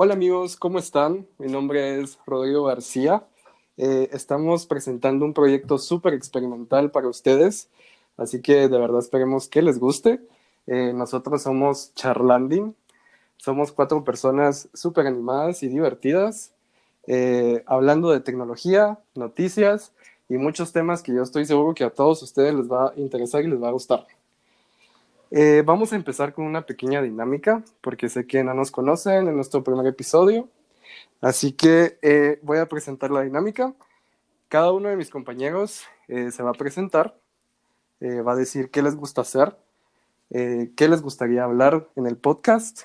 Hola amigos, ¿cómo están? Mi nombre es Rodrigo García. Eh, estamos presentando un proyecto súper experimental para ustedes, así que de verdad esperemos que les guste. Eh, nosotros somos Charlanding, somos cuatro personas súper animadas y divertidas, eh, hablando de tecnología, noticias y muchos temas que yo estoy seguro que a todos ustedes les va a interesar y les va a gustar. Eh, vamos a empezar con una pequeña dinámica, porque sé que no nos conocen en nuestro primer episodio. Así que eh, voy a presentar la dinámica. Cada uno de mis compañeros eh, se va a presentar, va a decir qué les gusta hacer, qué les gustaría hablar en el podcast,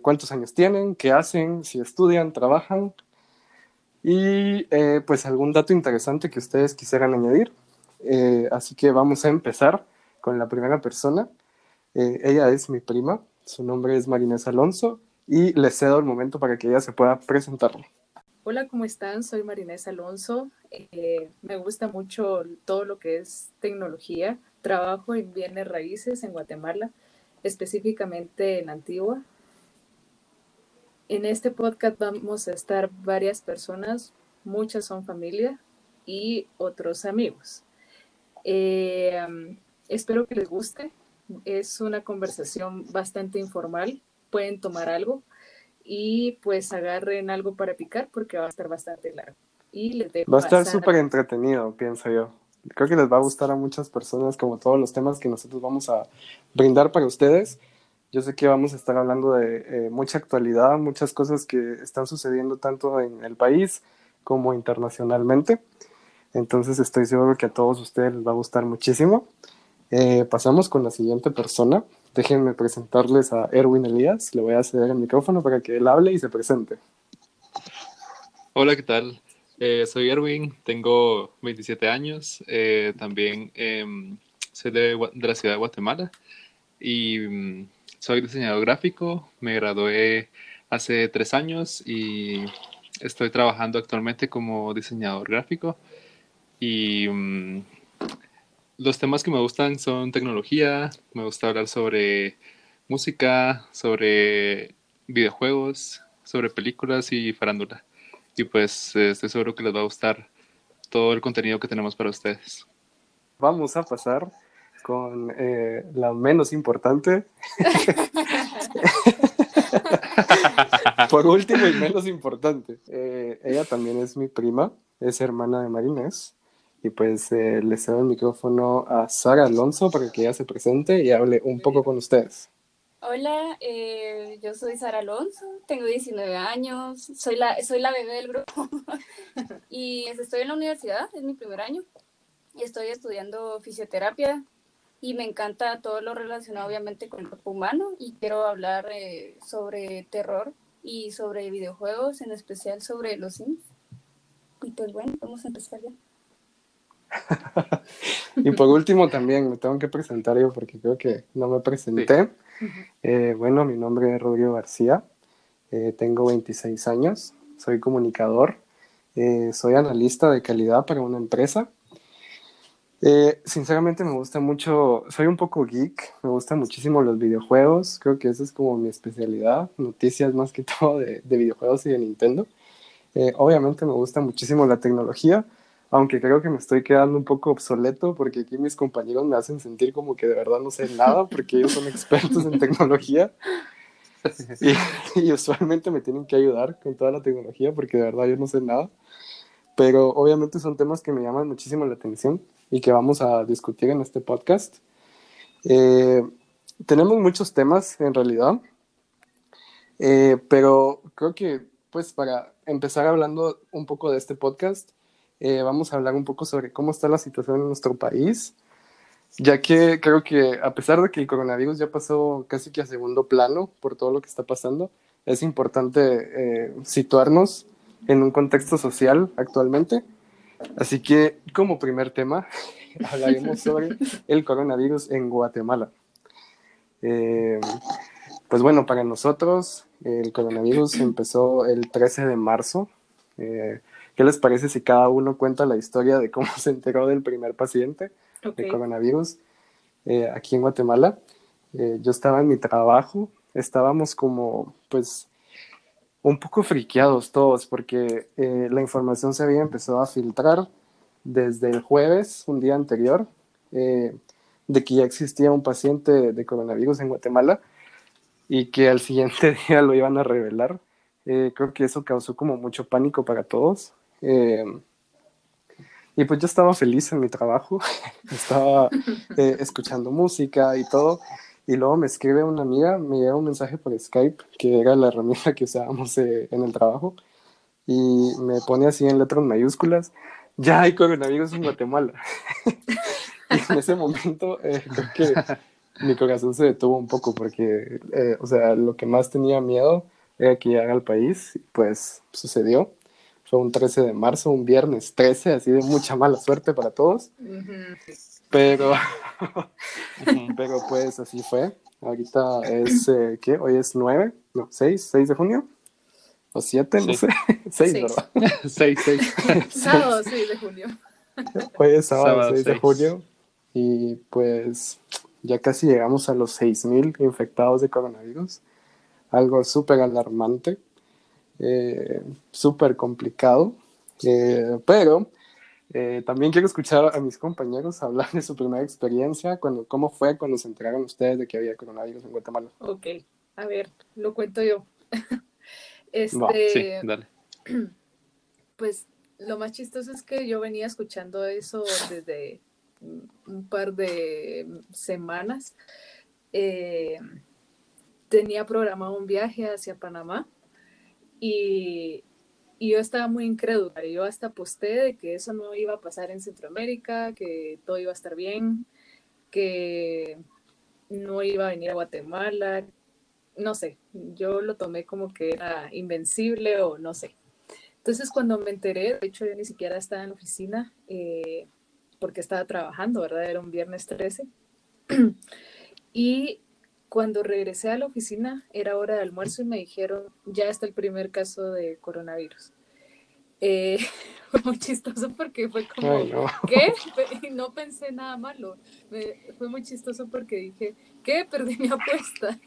cuántos años tienen, qué hacen, si estudian, trabajan y pues algún dato interesante que ustedes quisieran añadir. así que vamos a empezar con la primera persona. Eh, ella es mi prima, su nombre es Marinés Alonso y le cedo el momento para que ella se pueda presentar. Hola, ¿cómo están? Soy Marinés Alonso. Eh, me gusta mucho todo lo que es tecnología. Trabajo en bienes raíces en Guatemala, específicamente en Antigua. En este podcast vamos a estar varias personas, muchas son familia y otros amigos. Eh, espero que les guste es una conversación bastante informal. Pueden tomar algo y pues agarren algo para picar porque va a estar bastante largo. Y les va a estar súper entretenido, pienso yo. Creo que les va a gustar a muchas personas como todos los temas que nosotros vamos a brindar para ustedes. Yo sé que vamos a estar hablando de eh, mucha actualidad, muchas cosas que están sucediendo tanto en el país como internacionalmente. Entonces estoy seguro que a todos ustedes les va a gustar muchísimo. Eh, pasamos con la siguiente persona. Déjenme presentarles a Erwin Elías. Le voy a ceder el micrófono para que él hable y se presente. Hola, ¿qué tal? Eh, soy Erwin, tengo 27 años. Eh, también em, soy de, de, la ciudad de Guatemala y mm, soy diseñador gráfico. Me gradué hace tres años y estoy trabajando actualmente como diseñador gráfico. Y mm, los temas que me gustan son tecnología, me gusta hablar sobre música, sobre videojuegos, sobre películas y farándula. Y pues estoy seguro que les va a gustar todo el contenido que tenemos para ustedes. Vamos a pasar con eh, la menos importante. Por último y menos importante. Eh, ella también es mi prima, es hermana de Marinés. Y pues eh, le cedo el micrófono a Sara Alonso para que ella se presente y hable un poco con ustedes. Hola, eh, yo soy Sara Alonso, tengo 19 años, soy la, soy la bebé del grupo y estoy en la universidad, es mi primer año y estoy estudiando fisioterapia y me encanta todo lo relacionado obviamente con el cuerpo humano y quiero hablar eh, sobre terror y sobre videojuegos, en especial sobre los Sims. Y pues bueno, vamos a empezar ya. y por último también me tengo que presentar yo porque creo que no me presenté. Eh, bueno, mi nombre es Rodrigo García, eh, tengo 26 años, soy comunicador, eh, soy analista de calidad para una empresa. sinceramente me gusta mucho, soy un poco geek, me gustan muchísimo los videojuegos, creo que esa es como mi especialidad, noticias más que todo de, de videojuegos y de Nintendo. obviamente me gusta muchísimo la tecnología, aunque creo que me estoy quedando un poco obsoleto porque aquí mis compañeros me hacen sentir como que de verdad no sé nada porque ellos son expertos en tecnología y, usualmente me tienen que ayudar con toda la tecnología porque de verdad yo no sé nada. Pero obviamente son temas que me llaman muchísimo la atención y que vamos a discutir en este podcast. Eh, tenemos muchos temas en realidad, eh, pero creo que pues para empezar hablando un poco de este podcast, eh, vamos a hablar un poco sobre cómo está la situación en nuestro país, ya que creo que a pesar de que el coronavirus ya pasó casi que a segundo plano por todo lo que está pasando, es importante eh, situarnos en un contexto social actualmente. Así que como primer tema hablaremos sobre el coronavirus en Guatemala. Eh, pues bueno, para nosotros el coronavirus empezó el 13 de marzo. ¿Qué les parece si cada uno cuenta la historia de cómo se enteró del primer paciente de coronavirus eh, aquí en Guatemala? Eh, yo estaba en mi trabajo, estábamos como, pues, un poco friqueados todos porque eh, la información se había empezado a filtrar desde el jueves, un día anterior, eh, de que ya existía un paciente de coronavirus en Guatemala y que al siguiente día lo iban a revelar. Eh, creo que eso causó como mucho pánico para todos. Y pues yo estaba feliz en mi trabajo, estaba escuchando música y todo. Y luego me escribe una amiga, me llega un mensaje por Skype, que era la herramienta que usábamos eh, en el trabajo, y me pone así en letras mayúsculas, ya hay coronavirus en Guatemala. y en ese momento eh, creo que mi corazón se detuvo un poco porque, eh, o sea, lo que más tenía miedo era que llegara al país, pues sucedió. Fue un 13 de marzo, un viernes 13, así de mucha mala suerte para todos. Pero, pero pues así fue. Ahorita es, eh, ¿qué? Hoy es 9, no, 6, 6 de junio. O 7, no sé. 6, ¿verdad? 6, 6. Sábado 6 de junio. Hoy es sábado, 6 de junio. Y pues ya casi llegamos a los 6.000 infectados de coronavirus. Algo súper alarmante, eh, súper complicado. Eh, pero eh, también quiero escuchar a mis compañeros hablar de su primera experiencia, cuando, cómo fue cuando se enteraron ustedes de que había coronavirus en Guatemala. Ok, a ver, lo cuento yo. este, sí, dale. Pues lo más chistoso es que yo venía escuchando eso desde un par de semanas. Eh, tenía programado un viaje hacia Panamá y y yo estaba muy incrédula. Yo hasta posté de que eso no iba a pasar en Centroamérica, que todo iba a estar bien, que no iba a venir a Guatemala. No sé, yo lo tomé como que era invencible o no sé. Entonces cuando me enteré, de hecho yo ni siquiera estaba en la oficina eh, porque estaba trabajando, ¿verdad? Era un viernes 13. y cuando regresé a la oficina, era hora de almuerzo y me dijeron, ya está el primer caso de coronavirus. Eh, fue muy chistoso porque fue como, ¿qué? Y no pensé nada malo. fue muy chistoso porque dije, ¿qué? Perdí mi apuesta.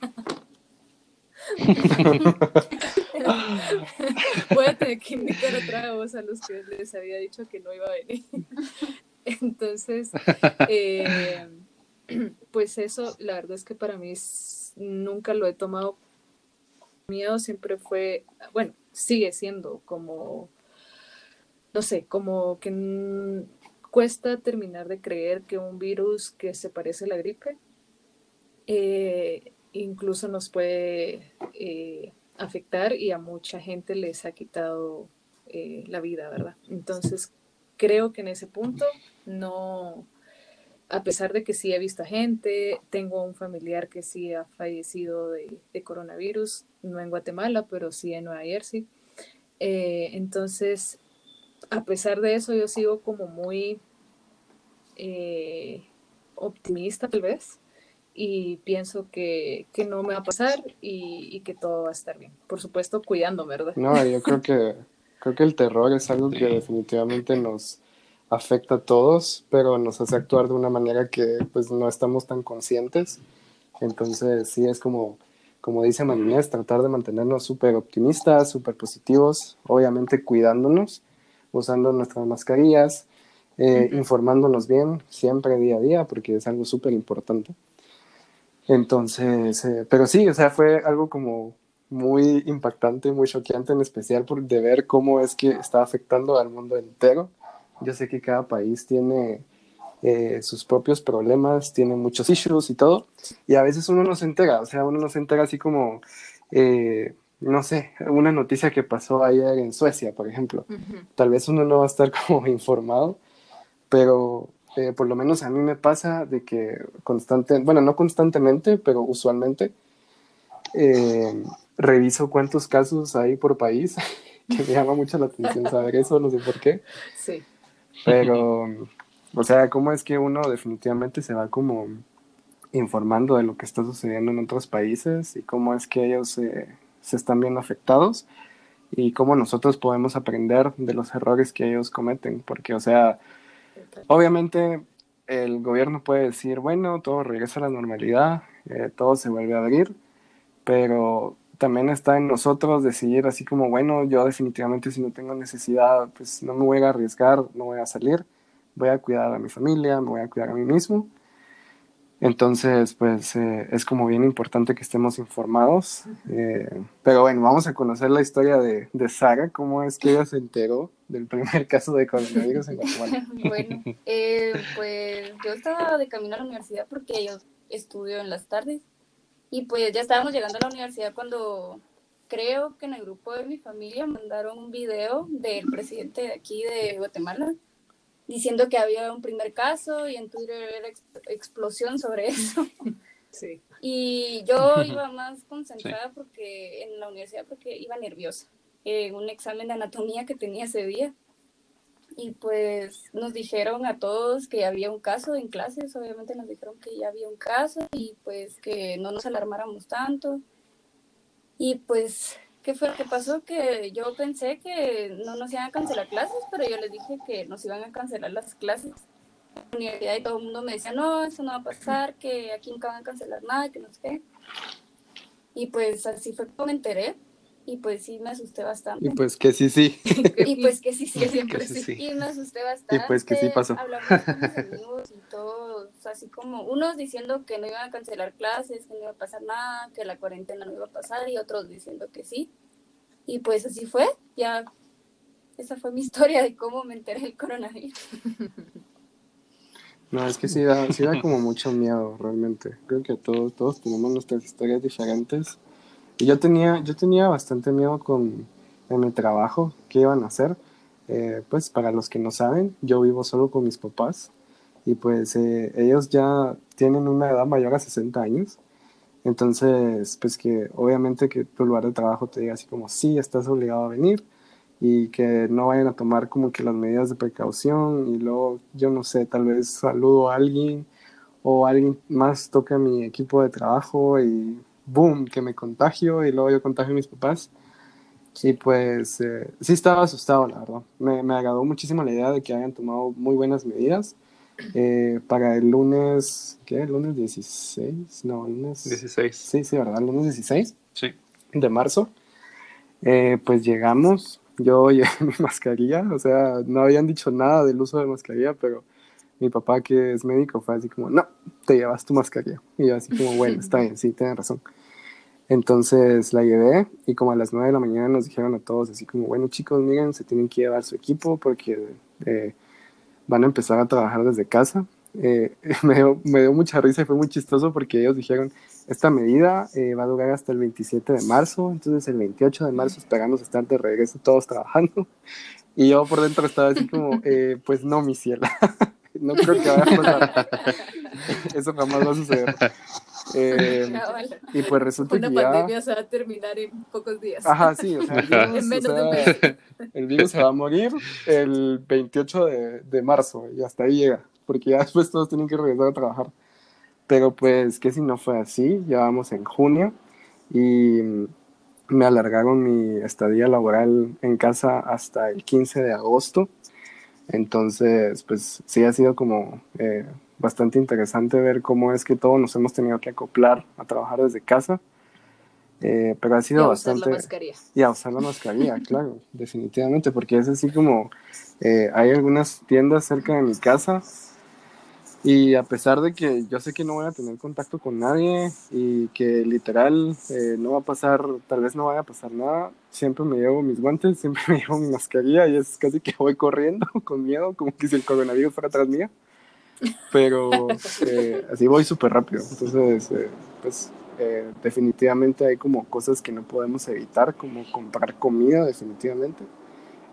Voy a tener que invitar otra voz a los que les había dicho que no iba a venir. Entonces, eh, pues eso, la verdad es que para mí nunca lo he tomado miedo, siempre fue, bueno, sigue siendo como, no sé, como que cuesta terminar de creer que un virus que se parece a la gripe eh, incluso nos puede eh, afectar y a mucha gente les ha quitado eh, la vida, ¿verdad? Entonces, creo que en ese punto no, a pesar de que sí he visto a gente, tengo un familiar que sí ha fallecido de, coronavirus, no en Guatemala, pero sí en Nueva Jersey. Eh, entonces, a pesar de eso, yo sigo como muy eh, optimista tal vez y pienso que, no me va a pasar y, y, que todo va a estar bien. Por supuesto, cuidándome, ¿verdad? No, yo creo que, creo que el terror es algo que definitivamente nos afecta a todos, pero nos hace actuar de una manera que pues no estamos tan conscientes. Entonces sí es como, como dice Marinés, tratar de mantenernos súper optimistas, súper positivos, obviamente cuidándonos, usando nuestras mascarillas, eh, informándonos bien siempre día a día, porque es algo súper importante. Entonces, eh, pero sí, o sea, fue algo como muy impactante, muy choqueante, en especial por de ver cómo es que está afectando al mundo entero yo sé que cada país tiene eh, sus propios problemas, tiene muchos issues y todo, y a veces uno no se entera, o sea, uno no se entera así como, eh, no sé, una noticia que pasó ayer en Suecia, por ejemplo. Tal vez uno no va a estar como informado, pero eh, por lo menos a mí me pasa de que constante, bueno, no constantemente, pero usualmente reviso cuántos casos hay por país, que me llama mucho la atención saber eso, no sé por qué. Sí. Pero, o sea, ¿cómo es que uno definitivamente se va como informando de lo que está sucediendo en otros países y cómo es que ellos se están viendo afectados y cómo nosotros podemos aprender de los errores que ellos cometen? Porque, o sea, obviamente el gobierno puede decir, bueno, todo regresa a la normalidad, eh, todo se vuelve a abrir, pero también está en nosotros decidir así como, bueno, yo definitivamente si no tengo necesidad, pues no me voy a arriesgar, no voy a salir, voy a cuidar a mi familia, me voy a cuidar a mí mismo. Entonces, pues eh, es como bien importante que estemos informados. Eh, pero bueno, vamos a conocer la historia de, de, Sara, cómo es que ella se enteró del primer caso de coronavirus en Guatemala. bueno, eh, pues yo estaba de camino a la universidad porque yo estudio en las tardes y pues ya estábamos llegando a la universidad cuando creo que en el grupo de mi familia mandaron un video del presidente de aquí de Guatemala diciendo que había un primer caso y en Twitter era explosión sobre eso. Sí. Y yo iba más concentrada porque en la universidad porque iba nerviosa en un examen de anatomía que tenía ese día. Y pues nos dijeron a todos que había un caso en clases, obviamente nos dijeron que ya había un caso y pues que no nos alarmáramos tanto. Y pues ¿Qué fue lo que pasó? Que yo pensé que no nos iban a cancelar clases, pero yo les dije que nos iban a cancelar las clases. La universidad y todo el mundo me decía, no, eso no va a pasar, que aquí nunca van a cancelar nada, que no sé qué. Y pues así fue como me enteré. Y pues sí, me asusté bastante. Y pues que sí, sí. y pues que sí, sí, siempre sí. Y me asusté bastante. Y pues que sí pasó. Hablamos con mis amigos y todos, así como unos diciendo que no iban a cancelar clases, que no iba a pasar nada, que la cuarentena no iba a pasar, y otros diciendo que sí. Y pues así fue, ya esa fue mi historia de cómo me enteré del coronavirus. No, es que sí da, sí da como mucho miedo realmente. Creo que todos, todos tenemos nuestras historias diferentes y yo tenía, yo tenía bastante miedo con en el trabajo, qué iban a hacer. Eh, pues para los que no saben, yo vivo solo con mis papás y pues eh, ellos ya tienen una edad mayor a 60 años. Entonces, pues que obviamente que tu lugar de trabajo te diga así como, sí, estás obligado a venir y que no vayan a tomar como que las medidas de precaución y luego, yo no sé, tal vez saludo a alguien o alguien más toca mi equipo de trabajo y boom, que me contagio y luego yo contagio a mis papás. Y pues eh, sí estaba asustado, la verdad. Me, me, agradó muchísimo la idea de que hayan tomado muy buenas medidas. Eh, para el lunes, ¿qué? ¿El lunes 16? No, lunes... 16. Sí, sí, ¿verdad? El lunes 16 sí. de marzo. Eh, pues llegamos, yo llevé mi mascarilla, o sea, no habían dicho nada del uso de mascarilla, pero mi papá que es médico fue así como, no, te llevas tu mascarilla. Y yo así como, bueno, está bien, sí, tienes razón. Entonces la llevé y como a las 9 de la mañana nos dijeron a todos así como, bueno chicos, miren, se tienen que llevar su equipo porque eh, van a empezar a trabajar desde casa. Eh, me, dio, me, dio, mucha risa y fue muy chistoso porque ellos dijeron, esta medida eh, va a durar hasta el 27 de marzo, entonces el 28 de marzo esperamos estar de regreso todos trabajando. Y yo por dentro estaba así como, eh, pues no, mi ciela. no creo que vaya a pasar. Eso jamás va a suceder. Eh, y pues resulta Una que pandemia se va a terminar en pocos días. Ajá, sí, o sea, el virus, en menos o sea, de un mes. el virus se va a morir el 28 de, de, marzo y hasta ahí llega, porque ya después todos tienen que regresar a trabajar. Pero pues que si no fue así, ya vamos en junio y me alargaron mi estadía laboral en casa hasta el 15 de agosto. Entonces, pues sí ha sido como eh, bastante interesante ver cómo es que todos nos hemos tenido que acoplar a trabajar desde casa. Eh, pero ha sido y a bastante... Usar la mascarilla. Y a usar la mascarilla, claro, definitivamente, porque es así como eh, hay algunas tiendas cerca de mi casa y a pesar de que yo sé que no voy a tener contacto con nadie y que literal eh, no va a pasar, tal vez no vaya a pasar nada, siempre me llevo mis guantes, siempre me llevo mi mascarilla y es casi que voy corriendo con miedo, como que si el coronavirus fuera atrás mía. Pero eh, así voy súper rápido. Entonces, eh, pues definitivamente hay como cosas que no podemos evitar, como comprar comida, definitivamente.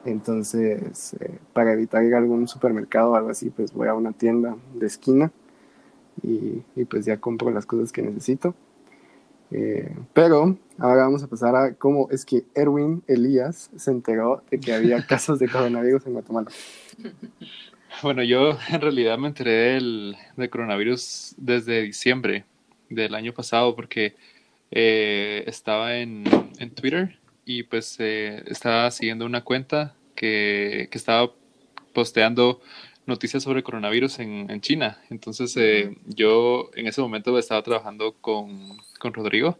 Entonces, eh, para evitar ir a algún supermercado o algo así, pues voy a una tienda de esquina y, y pues ya compro las cosas que necesito. Eh, pero ahora vamos a pasar a cómo es que Erwin Elías se enteró de que había casos de coronavirus en Guatemala. Bueno, yo en realidad me enteré del, del coronavirus desde diciembre del año pasado porque eh, estaba en, en Twitter y pues eh, estaba siguiendo una cuenta que, que, estaba posteando noticias sobre coronavirus en, en China. Entonces eh, yo en ese momento estaba trabajando con, con Rodrigo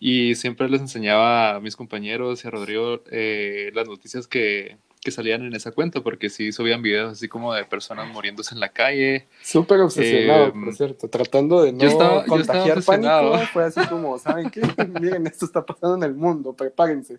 y siempre les enseñaba a mis compañeros y a Rodrigo eh, las noticias que, que salían en esa cuenta, porque sí subían videos así como de personas muriéndose en la calle. Súper obsesionado, por em, cierto, tratando de no contagiar pánico. Fue así como, ¿saben qué? Miren, esto está pasando en el mundo, prepárense.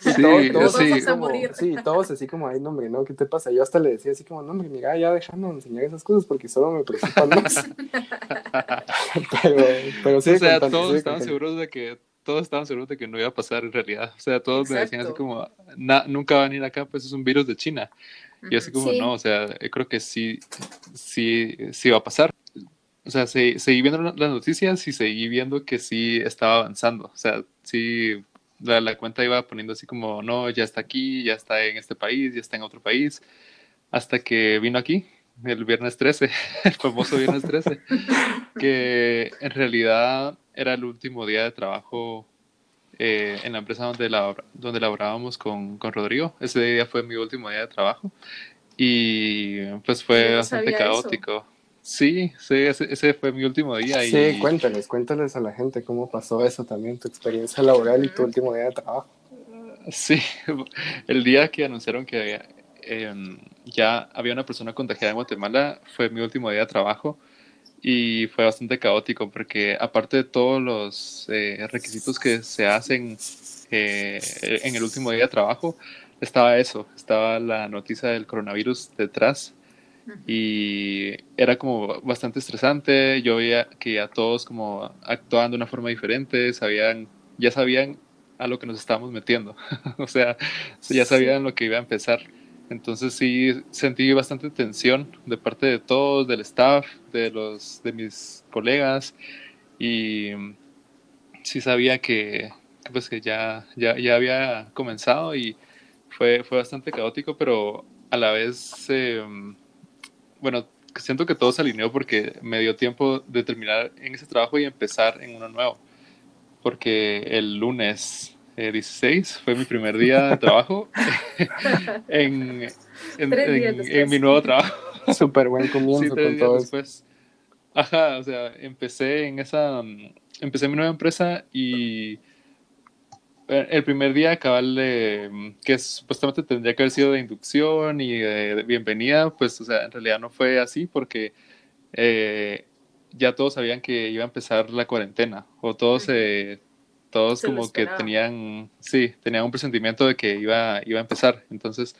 sí, todos, sí. Así como, sí, todos así como, ay, no, hombre, no, ¿qué te pasa? Yo hasta le decía así como, no, hombre, mira, ya déjame enseñar esas cosas porque solo me preocupan más. pero, pero sí, o sea, todos estaban seguros de que todos estaban seguros de que no iba a pasar en realidad. O sea, todos me decían así como, nunca van a venir acá, pues es un virus de China. Y así como, no, o sea, creo que sí, sí, sí va a pasar. O sea, seguí viendo las noticias y seguí viendo que sí estaba avanzando. O sea, sí, la, la, cuenta iba poniendo así como, no, ya está aquí, ya está en este país, ya está en otro país. Hasta que vino aquí, el viernes 13, el famoso viernes 13, que en realidad era el último día de trabajo eh, en la empresa donde, la, donde laborábamos con, con, Rodrigo. Ese día fue mi último día de trabajo y pues fue bastante caótico. Sí, sí, ese, ese, fue mi último día. Y... Sí, cuéntales, cuéntales a la gente cómo pasó eso también, tu experiencia laboral y tu último día de trabajo. Sí, el día que anunciaron que em, ya había una persona contagiada en Guatemala fue mi último día de trabajo y fue bastante caótico porque aparte de todos los eh, requisitos que se hacen eh, en el último día de trabajo, estaba eso, estaba la noticia del coronavirus detrás y era como bastante estresante, yo veía que ya todos como actuaban de una forma diferente, sabían, ya sabían a lo que nos estábamos metiendo, o sea, ya sabían lo que iba a empezar. Entonces sí sentí bastante tensión de parte de todos, del staff, de los de mis colegas y sí sabía que pues que ya, ya, ya había comenzado y fue, fue bastante caótico, pero a la vez, em, bueno, siento que todo se alineó porque me dio tiempo de terminar en ese trabajo y empezar en uno nuevo. Porque el lunes 16 eh, fue mi primer día de trabajo en, en, mi nuevo trabajo. Súper buen comienzo con todo después. Ajá, o sea, empecé en esa, empecé mi nueva empresa y eh, el primer día cabal de, que supuestamente tendría que haber sido de inducción y de, bienvenida, pues, o sea, en realidad no fue así porque eh, ya todos sabían que iba a empezar la cuarentena o todos se todos como que tenían, sí, tenían un presentimiento de que iba, iba a empezar. Entonces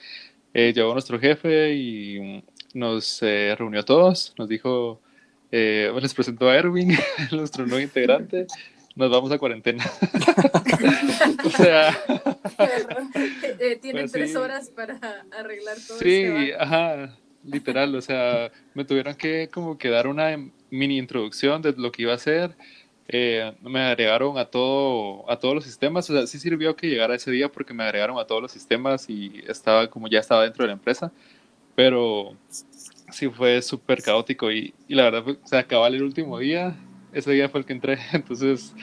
eh, llegó nuestro jefe y nos eh, reunió a todos, nos dijo, eh, les presentó a Erwin, nuestro nuevo integrante, nos vamos a cuarentena. o sea... Eh, tienen pues tres horas para arreglar todo. Sí, este ajá, literal, o sea, me tuvieron que como que dar una mini introducción de lo que iba a hacer eh, me agregaron a todo a todos los sistemas. O sea sí sirvió que llegara ese día porque me agregaron a todos los sistemas y estaba como ya estaba dentro de la empresa. Pero sí fue súper caótico y, y, la verdad se acababa el último día ese día fue el que entré, entonces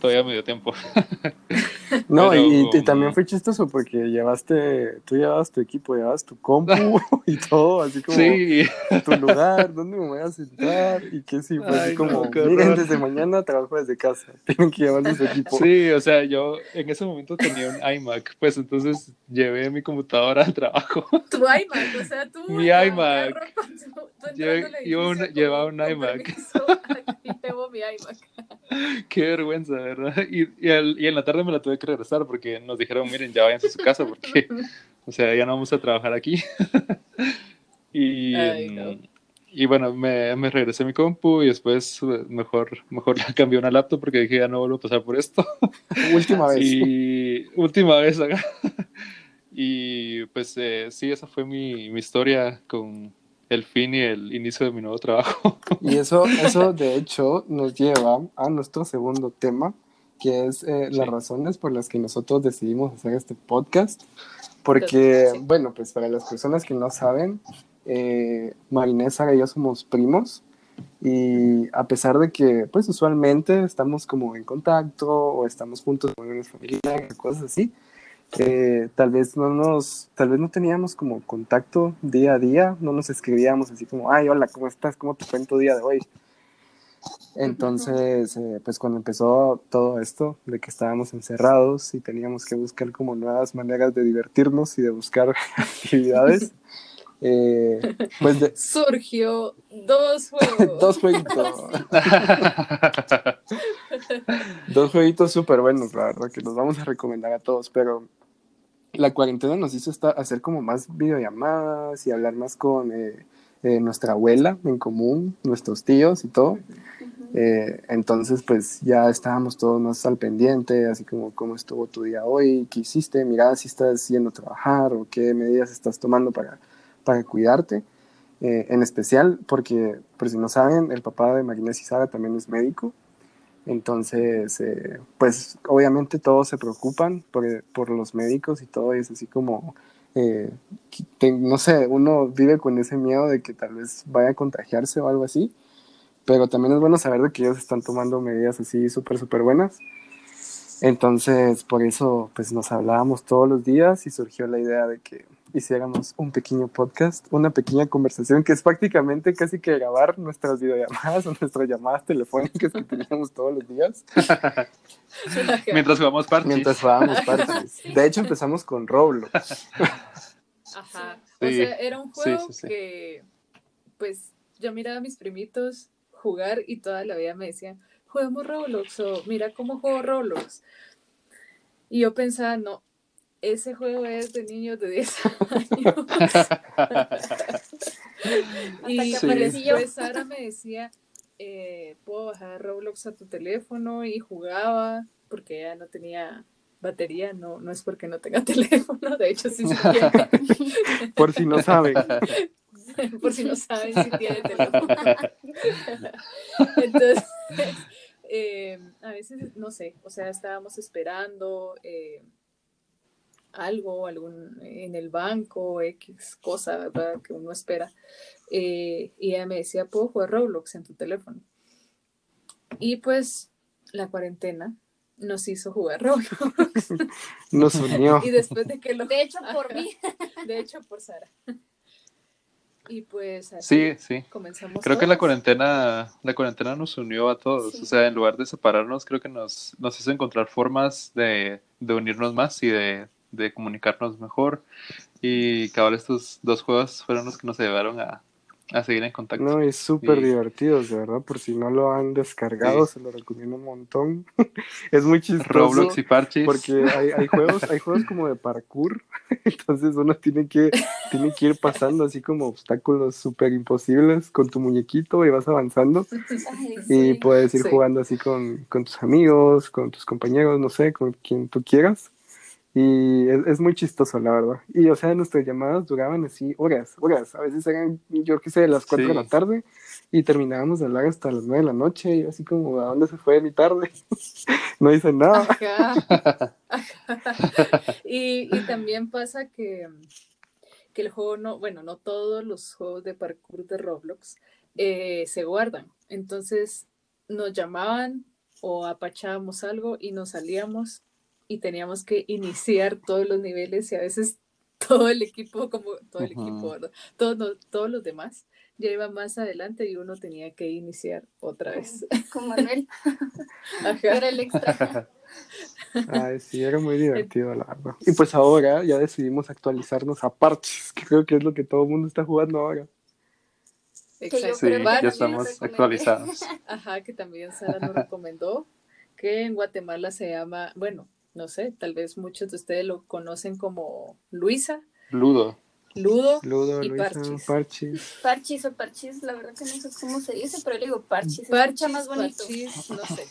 todavía me dio tiempo. no, y, también fue chistoso porque llevaste, tú llevabas tu equipo, llevabas tu compu y todo, así como tu lugar, dónde me voy a sentar y que sí, fue así como, miren, desde mañana trabajo desde casa, tienen que llevar su equipo. Sí, o sea, yo en ese momento tenía un iMac, pues entonces llevé mi computadora al trabajo. Tu iMac, o sea, tú. Mi iMac. yo, llevaba un iMac mi iMac. Qué vergüenza, ¿verdad? Y, y, y, en la tarde me la tuve que regresar porque nos dijeron, miren, ya vayan a su casa porque, o sea, ya no vamos a trabajar aquí. y, y bueno, me, me, regresé mi compu y después mejor, mejor la cambié una laptop porque dije, ya no vuelvo a pasar por esto. Última vez. Y última vez acá. Y pues eh, sí, esa fue mi, mi historia con, el fin y el inicio de mi nuevo trabajo. Y eso, eso de hecho nos lleva a nuestro segundo tema, que es eh, las razones por las que nosotros decidimos hacer este podcast. Porque, bueno, pues para las personas que no saben, eh, Marinesa y yo somos primos. Y a pesar de que, pues usualmente estamos como en contacto o estamos juntos con una familia, cosas así, tal vez no nos, tal vez no teníamos como contacto día a día, no nos escribíamos así como, ay, hola, ¿cómo estás? ¿Cómo te fue en tu día de hoy? Entonces, eh, pues cuando empezó todo esto, de que estábamos encerrados y teníamos que buscar como nuevas maneras de divertirnos y de buscar actividades, eh, pues de- Surgió dos juegos. dos jueguitos. dos jueguitos súper buenos, la verdad, que los vamos a recomendar a todos, pero la cuarentena nos hizo esta- hacer como más videollamadas y hablar más con eh, eh, nuestra abuela en común, nuestros tíos y todo. Eh, entonces, pues ya estábamos todos más al pendiente, así como cómo estuvo tu día hoy, qué hiciste, mira si estás yendo a trabajar o qué medidas estás tomando para, para cuidarte. Eh, en especial porque, por si no saben, el papá de Marinés y Sara también es médico. Entonces, eh, pues obviamente todos se preocupan por, por los médicos y todo, y es así como, eh, no sé, uno vive con ese miedo de que tal vez vaya a contagiarse o algo así, pero también es bueno saber de que ellos están tomando medidas así súper, súper buenas. Entonces, por eso, pues nos hablábamos todos los días y surgió la idea de que hiciéramos un pequeño podcast, una pequeña conversación que es prácticamente casi que grabar nuestras videollamadas o nuestras llamadas telefónicas que teníamos todos los días Mientras jugamos parches. mientras jugábamos parches. De hecho, empezamos con Roblox. Ajá. O sea, era un Sí, juego sí, sí. que, pues, yo miraba a mis primitos jugar y toda la vida me decían, juguemos Roblox o mira cómo juego Roblox. Y yo pensaba, no, ese juego es de niños de 10 años. y que Sí. aparecí yo. después Sara me decía, eh, puedo bajar Roblox a tu teléfono y jugaba porque ya no tenía batería, no, no es porque no tenga teléfono, de hecho sí, sí. Por si no saben. por si no saben si tiene teléfono. Entonces, eh, a veces, no sé, o sea, estábamos esperando eh, algo, algún en el banco, X cosa, ¿verdad? Que uno espera. Eh, y ella me decía, ¿puedo jugar Roblox en tu teléfono? Y pues la cuarentena nos hizo jugar Roblox. Nos unió. y después de que lo... De hecho, por mí. De hecho, por Sara. Y pues así Sí, sí. comenzamos. Creo que la todos. cuarentena, la cuarentena nos unió a todos. Sí. O sea, en lugar de separarnos, creo que nos, nos hizo encontrar formas de, de unirnos más y de, de comunicarnos mejor. Y ahora estos dos juegos fueron los que nos llevaron a, a seguir en contacto. No, es súper Sí. divertidos, de verdad. Por si no lo han descargado, Sí. se lo recomiendo un montón. es muy chistoso. Roblox y parches. Porque hay, hay juegos, hay juegos como de parkour, entonces uno tiene que, tiene que ir pasando así como obstáculos súper imposibles con tu muñequito y vas avanzando Ay, y sí. puedes ir Sí. jugando así con, con tus amigos, con tus compañeros, no sé, con quien tú quieras. Y es, es muy chistoso, la verdad. Y o sea, nuestras llamadas duraban así horas, horas. A veces eran, yo qué sé, las 4 de Sí. la tarde y terminábamos de hablar hasta las 9 de la noche. Y yo así como, ¿a dónde se fue mi tarde? no hice nada. Ajá. Ajá. Y, y también pasa que, que el juego no, bueno, no todos los juegos de parkour de Roblox eh, se guardan. Entonces nos llamaban o apachábamos algo y nos salíamos y teníamos que iniciar todos los niveles y a veces todo el equipo, como todo el equipo, ¿verdad? Todos, no- todos los demás ya iban más adelante y uno tenía que iniciar otra vez. Con Manuel. Ajá. Era el extra. Ay, sí, era muy divertido, la verdad. Y pues ahora ya decidimos actualizarnos a parches, que creo que es lo que todo el mundo está jugando ahora. Exacto. Sí, ya estamos actualizados. Ajá, que también Sara nos recomendó, que en Guatemala se llama, bueno, no sé, tal vez muchos de ustedes lo conocen como Luisa, Ludo. Ludo, Ludo, Y Luisa, parches. Parchis o parchis, la verdad que no sé cómo se dice, pero le digo parchis. Parchis, escucha más bonito. Parchis, no sé.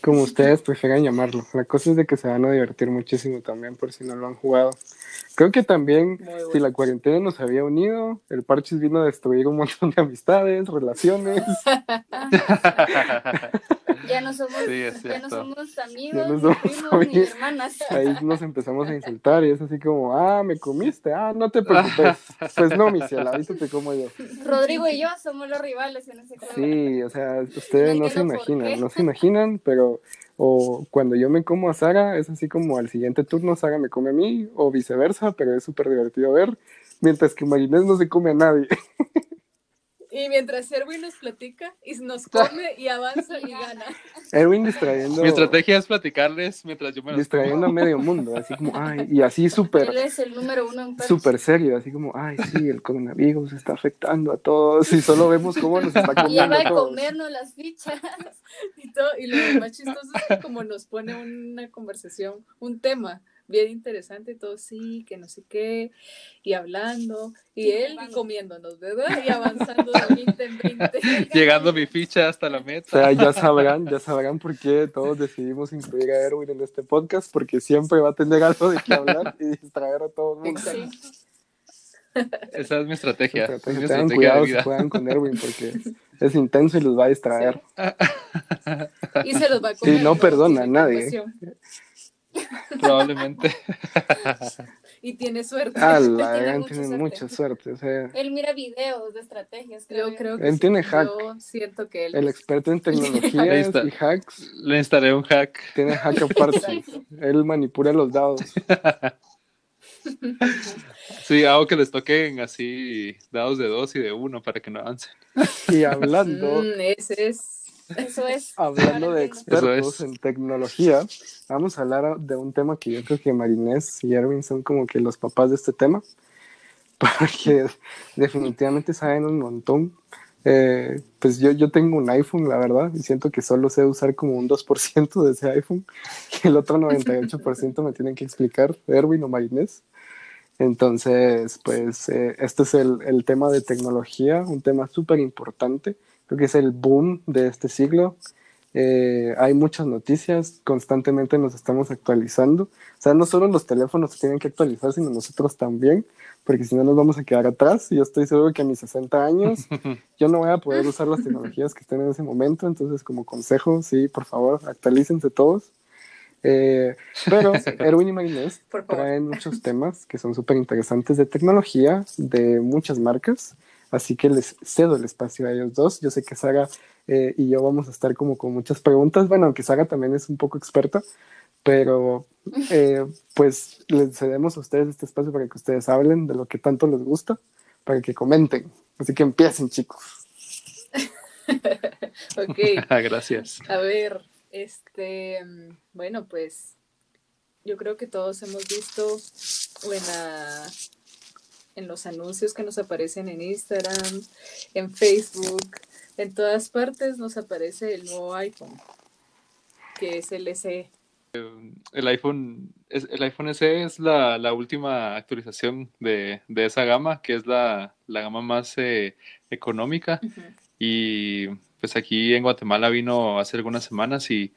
Como ustedes prefieran llamarlo. La cosa es de que se van a divertir muchísimo también por si no lo han jugado. Creo que también, bueno. si la cuarentena nos había unido, el parches vino a destruir un montón de amistades, relaciones. Ya no somos, Sí, ya no somos amigos, Ya no ni somos primos, ni hermanas. Ahí nos empezamos a insultar y es así como, ah, me comiste, ah, no te preocupes. Pues no, mi cielo, ahorita te como yo. Rodrigo y yo somos los rivales en ese juego. Sí, o sea, ustedes No no se imaginan, no se imaginan, pero o cuando yo me como a Sara, es así como al siguiente turno Sara me come a mí, o viceversa, pero es súper divertido ver, mientras que Marinés no se come a nadie. Y mientras Erwin nos platica y nos come y avanza y gana. Erwin distrayendo. Mi estrategia es platicarles mientras yo me Distrayendo a medio mundo, así como, ay, y así súper, Él es el número uno en súper serio, así como, ay, sí, el coronavirus está afectando a todos y solo vemos cómo nos está Y él comiendo va a a todos. comernos las fichas. Y, todo, y lo más chistoso es que como nos pone una conversación, un tema bien interesante, y todo sí, que no sé qué, y hablando, y Y él comiéndonos, ¿verdad? Y avanzando de 20 en 20. Llegando mi ficha hasta la O meta. sea, ya sabrán, ya sabrán por qué todos decidimos incluir a Erwin en este podcast, porque siempre va a tener algo de qué hablar y distraer a todo el mundo. Exacto. Esa es mi estrategia. Es mi Tengan estrategia cuidado de si juegan con Erwin, porque es intenso y los va a distraer. Y se los va a comer. Sí, no perdona a nadie. Probablemente. Y tiene suerte. Ah, la tiene mucha tiene suerte. mucha suerte. O sea, Él mira videos de estrategias. Creo Yo creo que Él sí. tiene hack. Yo siento que él. el experto en tecnologías y hacks Le instalé un hack. tiene hack aparte. Él manipula los dados. Sí, hago que les toquen así dados de dos y de uno para que no avancen. Y hablando, Mm, ese es. Eso es. hablando de expertos es. en tecnología, vamos a hablar de un tema que yo creo que Marinés y Erwin son como que los papás de este tema, porque definitivamente saben un montón. Eh, pues yo, yo tengo un iPhone, la verdad, y siento que solo sé usar como un 2% de ese iPhone, y el otro 98% me tienen que explicar Erwin o Marinés. Entonces, pues eh, este es el, el tema de tecnología, un tema súper importante. Creo que es el boom de este siglo. Eh, hay muchas noticias, constantemente nos estamos actualizando. O sea, no solo los teléfonos se tienen que actualizar, sino nosotros también, porque si no nos vamos a quedar atrás. Y yo estoy seguro que a mis 60 años yo no voy a poder usar las tecnologías que estén en ese momento. Entonces, como consejo, sí, por favor, actualícense todos. Eh, pero Erwin y Marinés traen muchos temas que son súper interesantes de tecnología, de muchas marcas. Así que les cedo el espacio a ellos dos. Yo sé que Sara eh, y yo vamos a estar como con muchas preguntas. Bueno, aunque Sara también es un poco experta, pero eh, pues les cedemos a ustedes este espacio para que ustedes hablen de lo que tanto les gusta, para que comenten. Así que empiecen, chicos. Ok. Gracias. A ver, este, bueno, pues yo creo que todos hemos visto o en, los anuncios que nos aparecen en Instagram, en Facebook, en todas partes nos aparece el nuevo iPhone, que es el SE. El iPhone, el iPhone SE es la, la última actualización de, de esa gama, que es la, la gama más eh, económica. Y pues aquí en Guatemala vino hace algunas semanas y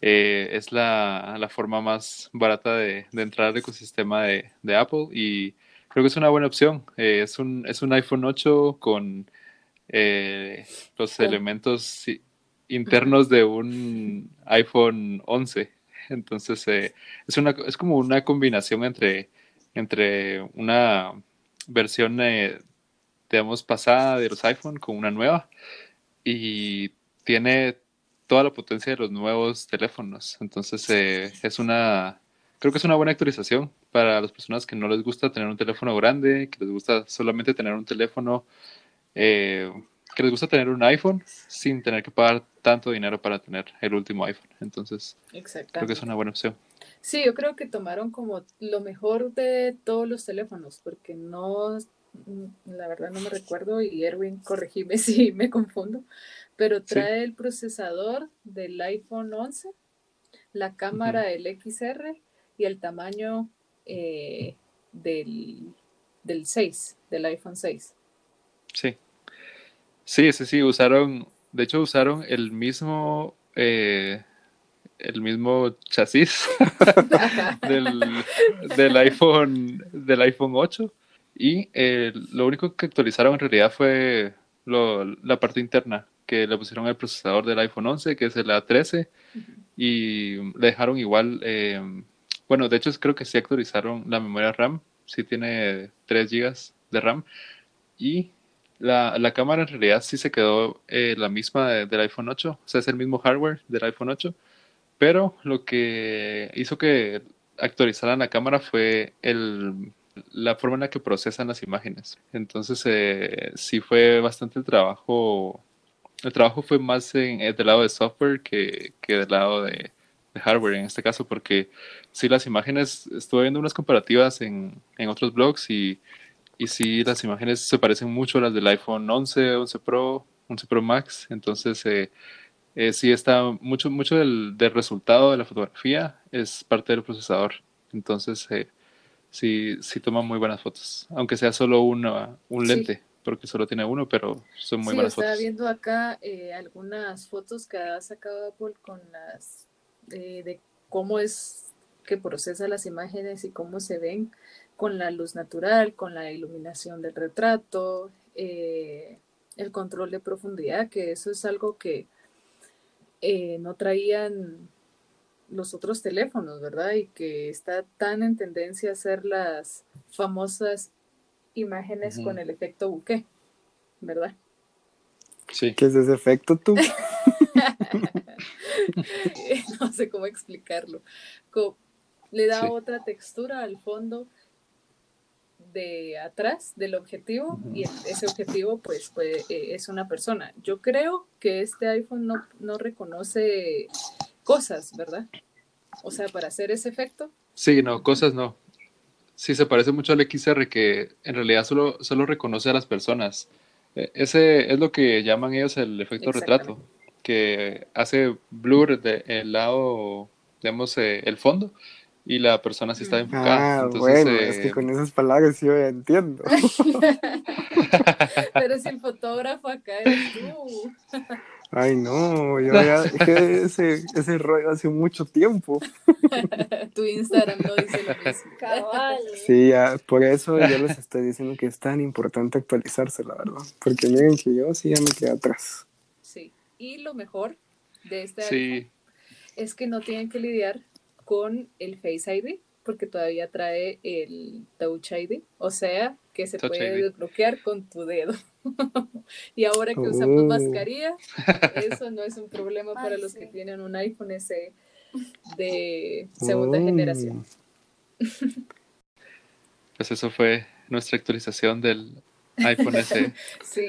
eh, es la, la forma más barata de, de entrar al ecosistema de, de Apple y creo que es una buena opción. Eh, es un, es un iPhone 8 con eh, los elementos internos de un iPhone 11. Entonces eh, es, una, es como una combinación entre, entre una versión eh, digamos, pasada de los iPhone con una nueva y tiene toda la potencia de los nuevos teléfonos. Entonces, eh, es una, creo que es una buena actualización para las personas que no les gusta tener un teléfono grande, que les gusta solamente tener un teléfono, eh, que les gusta tener un iPhone sin tener que pagar tanto dinero para tener el último iPhone. Entonces, creo que es una buena opción. Sí, yo creo que tomaron como lo mejor de todos los teléfonos, porque no, mm, la verdad no me recuerdo y Erwin, corregime si me confundo, pero trae el procesador del iPhone 11, la cámara del XR y el tamaño eh, del, del 6, del iPhone 6. Sí. Sí, sí, sí, usaron, de hecho usaron el mismo, eh, el mismo chasis del, del iPhone, del iPhone 8 y eh, lo único que actualizaron en realidad fue lo- la parte interna, que le pusieron el procesador del iPhone 11, que es el A13, y le dejaron igual, eh, bueno, de hecho creo que sí actualizaron la memoria RAM, sí tiene 3 GB de RAM, y la, la cámara en realidad sí se quedó eh, la misma de- del iPhone 8, o sea, es el mismo hardware del iPhone 8, pero lo que hizo que actualizaran la cámara fue el, la forma en la que procesan las imágenes. Entonces, eh, sí fue bastante el trabajo. El trabajo fue más en, eh, del lado de software que, que del lado de, de, hardware en este caso, porque sí las imágenes, estuve viendo unas comparativas en, en otros blogs y, y sí las imágenes se parecen mucho a las del iPhone 11, 11 Pro, 11 Pro Max. Entonces, eh, eh, sí está mucho, mucho del, del, resultado de la fotografía es parte del procesador. Entonces, eh, sí, sí toma muy buenas fotos, aunque sea solo una, un lente, sí. porque solo tiene uno, pero son muy sí, buenas estaba fotos. viendo acá eh, algunas fotos que ha sacado Apple con las eh, de cómo es que procesa las imágenes y cómo se ven con la luz natural, con la iluminación del retrato, eh, el control de profundidad, que eso es algo que eh, no traían los otros teléfonos, ¿verdad? Y que está tan en tendencia a hacer las famosas imágenes uh -huh. con el efecto bouquet, ¿verdad? Sí. ¿Qué es ese efecto tú? no sé cómo explicarlo. Como le da sí. otra textura al fondo de atrás del objetivo uh -huh. y ese objetivo pues, pues eh, es una persona. Yo creo que este iPhone no, no reconoce cosas, ¿verdad? O sea, para hacer ese efecto. Sí, no, cosas no. Sí, se parece mucho al XR que en realidad solo, solo reconoce a las personas. Ese es lo que llaman ellos el efecto retrato, que hace blur del de, lado, digamos, eh, el fondo y la persona sí está enfocada. Ah, Entonces, bueno, eh... es que con esas palabras yo entiendo. Pero si el fotógrafo acá eres tú. Ay, no, yo ya dejé ese, ese rollo hace mucho tiempo. tu Instagram no dice lo mismo. Cabal. Sí, ya, por eso yo les estoy diciendo que es tan importante actualizarse, la verdad. Porque miren que yo sí ya me quedé atrás. Y lo mejor de este sí. es que no tienen que lidiar con el Face ID, porque todavía trae el Touch ID, o sea, que se Touch puede ID. desbloquear con tu dedo. y ahora que usamos mascarilla, eso no es un problema para Ay, los sí. que tienen un iPhone SE de segunda Oh. generación. Pues eso fue nuestra actualización del iPhone SE. Sí,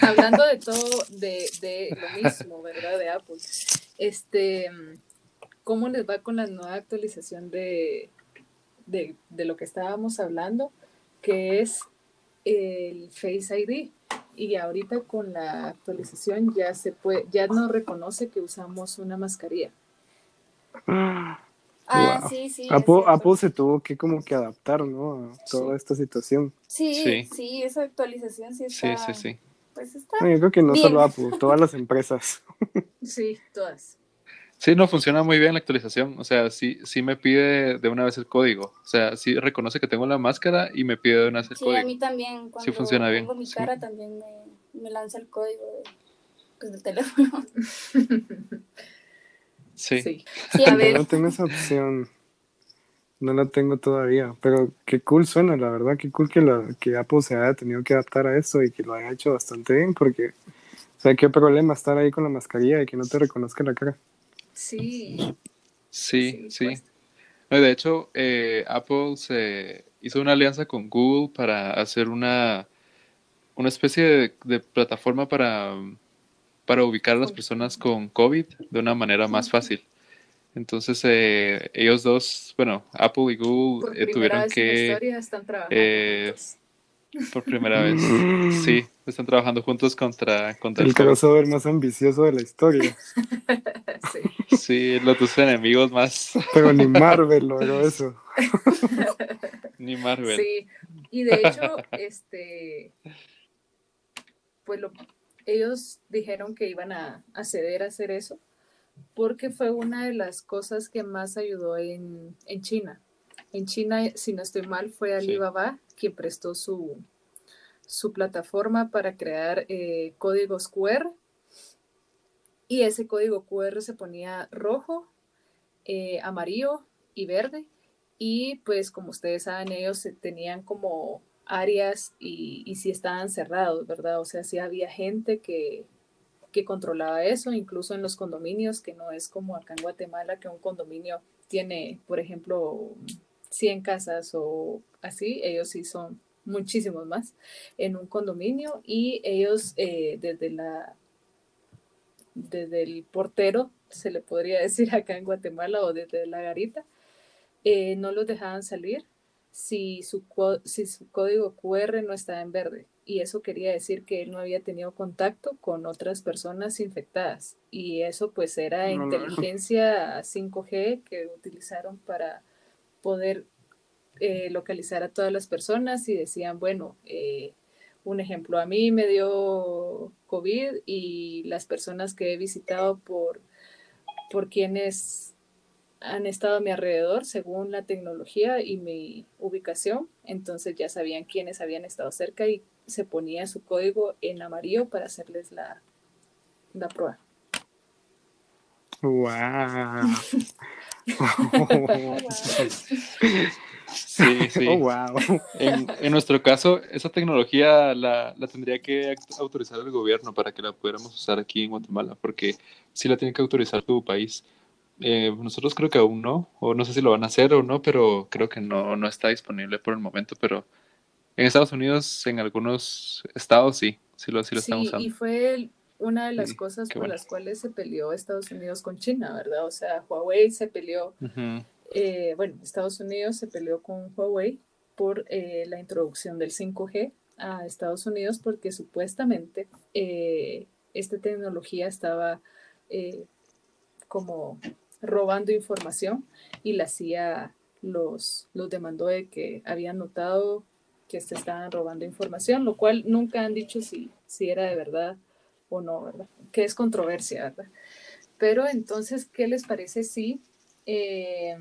hablando de todo, de, de lo mismo, ¿verdad? De Apple. Este, ¿cómo les va con la nueva actualización de, de, de lo que estábamos hablando? Que es el Face ID. Y ahorita con la actualización ya se puede, ya no reconoce que usamos una mascarilla. Ah, Wow. sí, sí. es Apple, se tuvo que como que adaptar, ¿no? A toda Sí. esta situación. Sí, Sí. sí, esa actualización sí Sí, está. sí, sí. Pues está. No, yo creo que no Bien. solo Apple, todas las empresas. Sí, todas. Sí, no funciona muy bien la actualización. O sea, sí, sí me pide de una vez el código. O sea, sí reconoce que tengo la máscara y me pide de una vez el Sí, código. a mí también. Cuando funciona bien, pongo mi sí. cara también me, me lanza el código de, pues, del teléfono. Sí. Sí. Sí, A Yo ver, no tengo esa opción. No la tengo todavía. Pero qué cool suena, la verdad. Qué cool que, la, que Apple se haya tenido que adaptar a eso y que lo haya hecho bastante bien. Porque, o sea, qué problema estar ahí con la mascarilla y que no te reconozca la cara. sí. Sí, sí. No, y de hecho, eh, Apple se hizo una alianza con Google para hacer una, una especie de, de plataforma para, para ubicar a las personas con COVID de una manera más fácil. Entonces, eh, ellos dos, bueno, Apple y Google eh, tuvieron que, están eh, por primera vez, sí, están trabajando juntos contra, contra El el crossover más ambicioso de la historia. Sí. Sí, los dos enemigos más, Pero ni Marvel logró eso. ni Marvel. Sí, y de hecho, este, pues lo, ellos dijeron que iban a, a ceder a hacer eso, porque fue una de las cosas que más ayudó en, en China. En China, si no estoy mal, fue Alibaba quien prestó su, su plataforma para crear eh, códigos QR. Y ese código QR se ponía rojo, eh, amarillo y verde. Y pues como ustedes saben, ellos tenían como áreas y, sí estaban cerrados, ¿verdad? O sea, sí había gente que, que controlaba eso, incluso en los condominios, que no es como acá en Guatemala, que un condominio tiene, por ejemplo, 100 casas o así, ellos sí son muchísimos más en un condominio y ellos eh, desde la desde el portero se le podría decir acá en Guatemala o desde la garita eh, no los dejaban salir si su, si su código QR no estaba en verde y eso quería decir que él no había tenido contacto con otras personas infectadas y eso pues era inteligencia 5G que utilizaron para poder eh, localizar a todas las personas y decían, bueno, eh, un ejemplo, a mí me dio COVID y las personas que he visitado por, por quienes han estado a mi alrededor según la tecnología y mi ubicación, entonces ya sabían quiénes habían estado cerca y se ponía su código en amarillo para hacerles la, la prueba. ¡Wow! Sí, sí. Oh, wow. En, en, nuestro caso, esa tecnología la, la, tendría que autorizar el gobierno para que la pudiéramos usar aquí en Guatemala, porque sí la tiene que autorizar tu país. Eh, nosotros creo que aún no, o no sé si lo van a hacer o no, pero creo que no, no está disponible por el momento, pero en Estados Unidos, en algunos estados sí, sí lo, sí lo están usando. Y fue una de las sí, cosas por bueno. las cuales se peleó Estados Unidos con China, ¿verdad? O sea, Huawei se peleó, uh -huh. eh, bueno, Estados Unidos se peleó con Huawei por eh, la introducción del 5G a Estados Unidos porque supuestamente eh, esta tecnología estaba eh, como robando información y la CIA los, los demandó de que habían notado que se estaban robando información, lo cual nunca han dicho si, si era de verdad o no, ¿verdad? Que es controversia, ¿verdad? Pero entonces, ¿qué les parece si eh,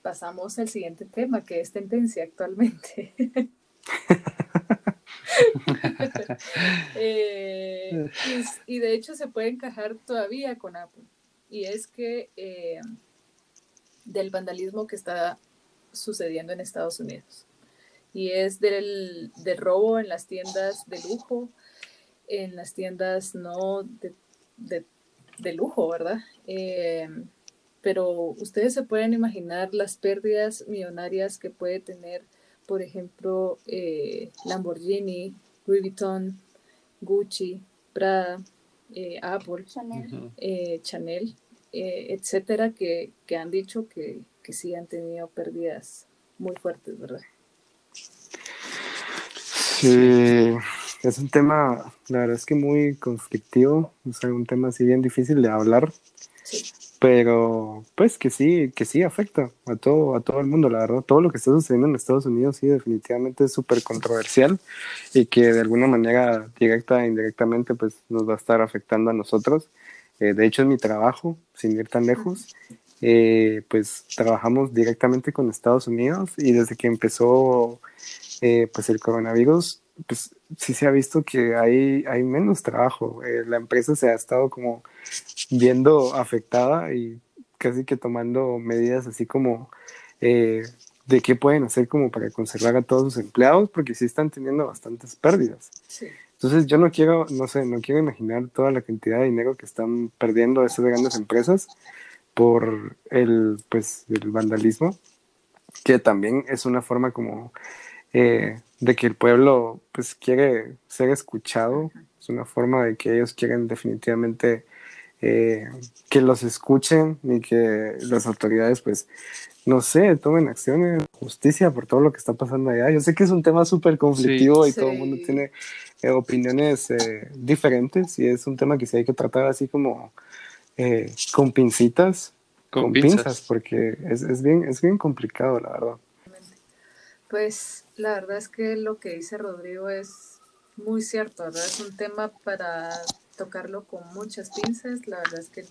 pasamos al siguiente tema, que es tendencia actualmente? eh, y, de hecho se puede encajar todavía con Apple. Y es que eh, del vandalismo que está sucediendo en Estados Unidos. Y es del, del robo en las tiendas de lujo, en las tiendas no de, de, de lujo, ¿verdad? Eh, pero ustedes se pueden imaginar las pérdidas millonarias que puede tener, por ejemplo, eh, Lamborghini, Louis Vuitton, Gucci, Prada, eh, Apple, Chanel, eh, Chanel etcétera, que, que, han dicho que, que sí han tenido pérdidas muy fuertes, ¿verdad? Sí, es un tema, la verdad es que muy conflictivo, o sea, un tema así bien difícil de hablar, sí. Pero pues que sí, que sí afecta a todo, a todo el mundo, la verdad, todo lo que está sucediendo en Estados Unidos sí definitivamente es súper controversial y que de alguna manera directa e indirectamente pues nos va a estar afectando a nosotros. Eh, de hecho, en mi trabajo, sin ir tan lejos, eh, pues trabajamos directamente con Estados Unidos y desde que empezó eh, pues el coronavirus, pues sí se ha visto que hay, hay menos trabajo. Eh, la empresa se ha estado como viendo afectada y casi que tomando medidas así como eh, de qué pueden hacer como para conservar a todos sus empleados, porque sí están teniendo bastantes pérdidas. Sí. Entonces yo no quiero, no sé, no quiero imaginar toda la cantidad de dinero que están perdiendo esas grandes empresas por el, pues, el vandalismo, que también es una forma como eh, de que el pueblo pues quiere ser escuchado, es una forma de que ellos quieren definitivamente eh, que los escuchen y que las autoridades pues no sé, tomen acciones, justicia por todo lo que está pasando allá. Yo sé que es un tema súper conflictivo sí, y sí. todo el mundo tiene eh, opiniones eh, diferentes y es un tema que sí hay que tratar así como eh, con pincitas, con, con pinzas. pinzas, porque es, es, bien, es bien complicado, la verdad. Pues la verdad es que lo que dice Rodrigo es muy cierto, ¿verdad? Es un tema para tocarlo con muchas pinzas. La verdad es que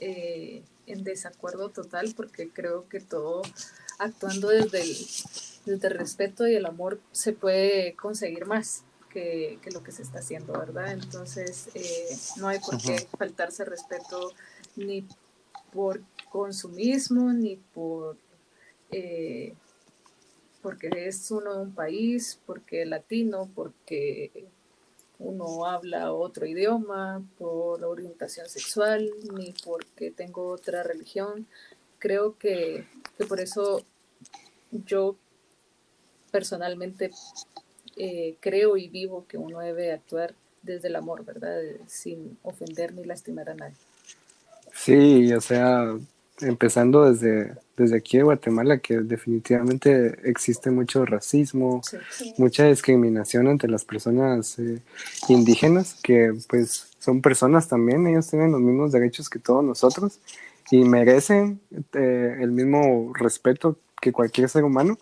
eh, en desacuerdo total porque creo que todo actuando desde el, desde el respeto y el amor se puede conseguir más que, que lo que se está haciendo, ¿verdad? Entonces eh, no hay por qué faltarse respeto ni por consumismo ni por... Eh, porque es uno de un país, porque latino, porque uno habla otro idioma, por orientación sexual, ni porque tengo otra religión. creo que, que por eso yo personalmente eh, creo y vivo que uno debe actuar desde el amor, ¿verdad? Sin ofender ni lastimar a nadie. Sí, o sea, empezando desde, desde aquí en Guatemala, que definitivamente existe mucho racismo, mucha discriminación entre las personas eh, indígenas, que pues son personas también, ellos tienen los mismos derechos que todos nosotros y merecen eh, el mismo respeto que cualquier ser humano.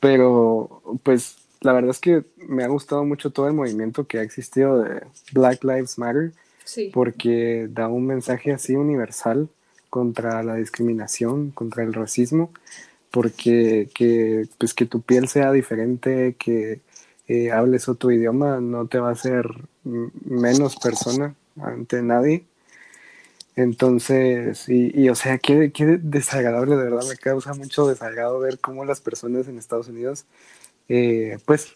Pero pues la verdad es que me ha gustado mucho todo el movimiento que ha existido de Black Lives Matter, porque da un mensaje así universal contra la discriminación, contra el racismo, porque que, pues, que tu piel sea diferente, que eh, hables otro idioma, no te va a hacer menos persona ante nadie. Entonces, y, o sea, qué, desagradable, de verdad, me causa mucho desagrado ver cómo las personas en Estados Unidos, eh, pues,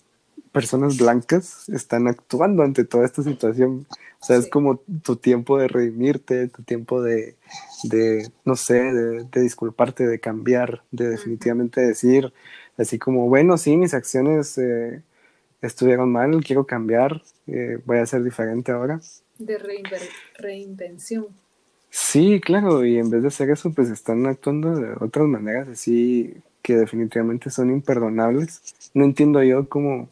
personas blancas están actuando ante toda esta situación. O sea, es como tu tiempo de redimirte, tu tiempo de, de no sé, de, disculparte, de cambiar, de definitivamente decir, así como, bueno, sí, mis acciones eh, estuvieron mal, quiero cambiar, eh, voy a ser diferente ahora. De reinvención. Sí, claro, y en vez de hacer eso, pues están actuando de otras maneras así que definitivamente son imperdonables. No entiendo yo cómo,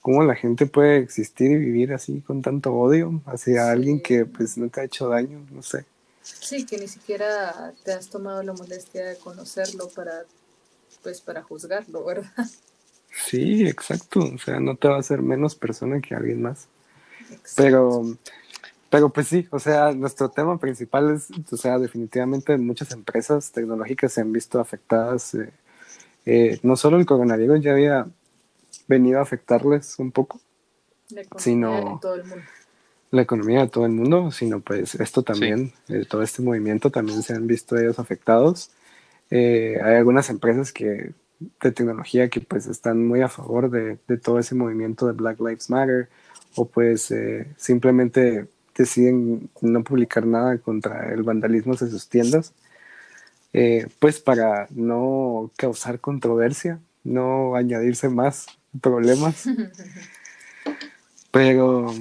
cómo la gente puede existir y vivir así con tanto odio hacia alguien que pues no te ha hecho daño, no sé. Sí, que ni siquiera te has tomado la molestia de conocerlo para, pues, para juzgarlo, ¿verdad? Sí, exacto. O sea, no te va a hacer menos persona que alguien más. Pero pero pues sí, o sea, nuestro tema principal es, o sea, definitivamente muchas empresas tecnológicas se han visto afectadas. Eh, eh, no solo el coronavirus ya había venido a afectarles un poco, sino todo el mundo. la economía de todo el mundo, sino pues esto también, eh, todo este movimiento también se han visto ellos afectados. hay algunas empresas que de tecnología que pues están muy a favor de, de todo ese movimiento de Black Lives Matter o pues simplemente deciden no publicar nada contra el vandalismo de sus tiendas, eh, pues para no causar controversia, no añadirse más problemas. Pero,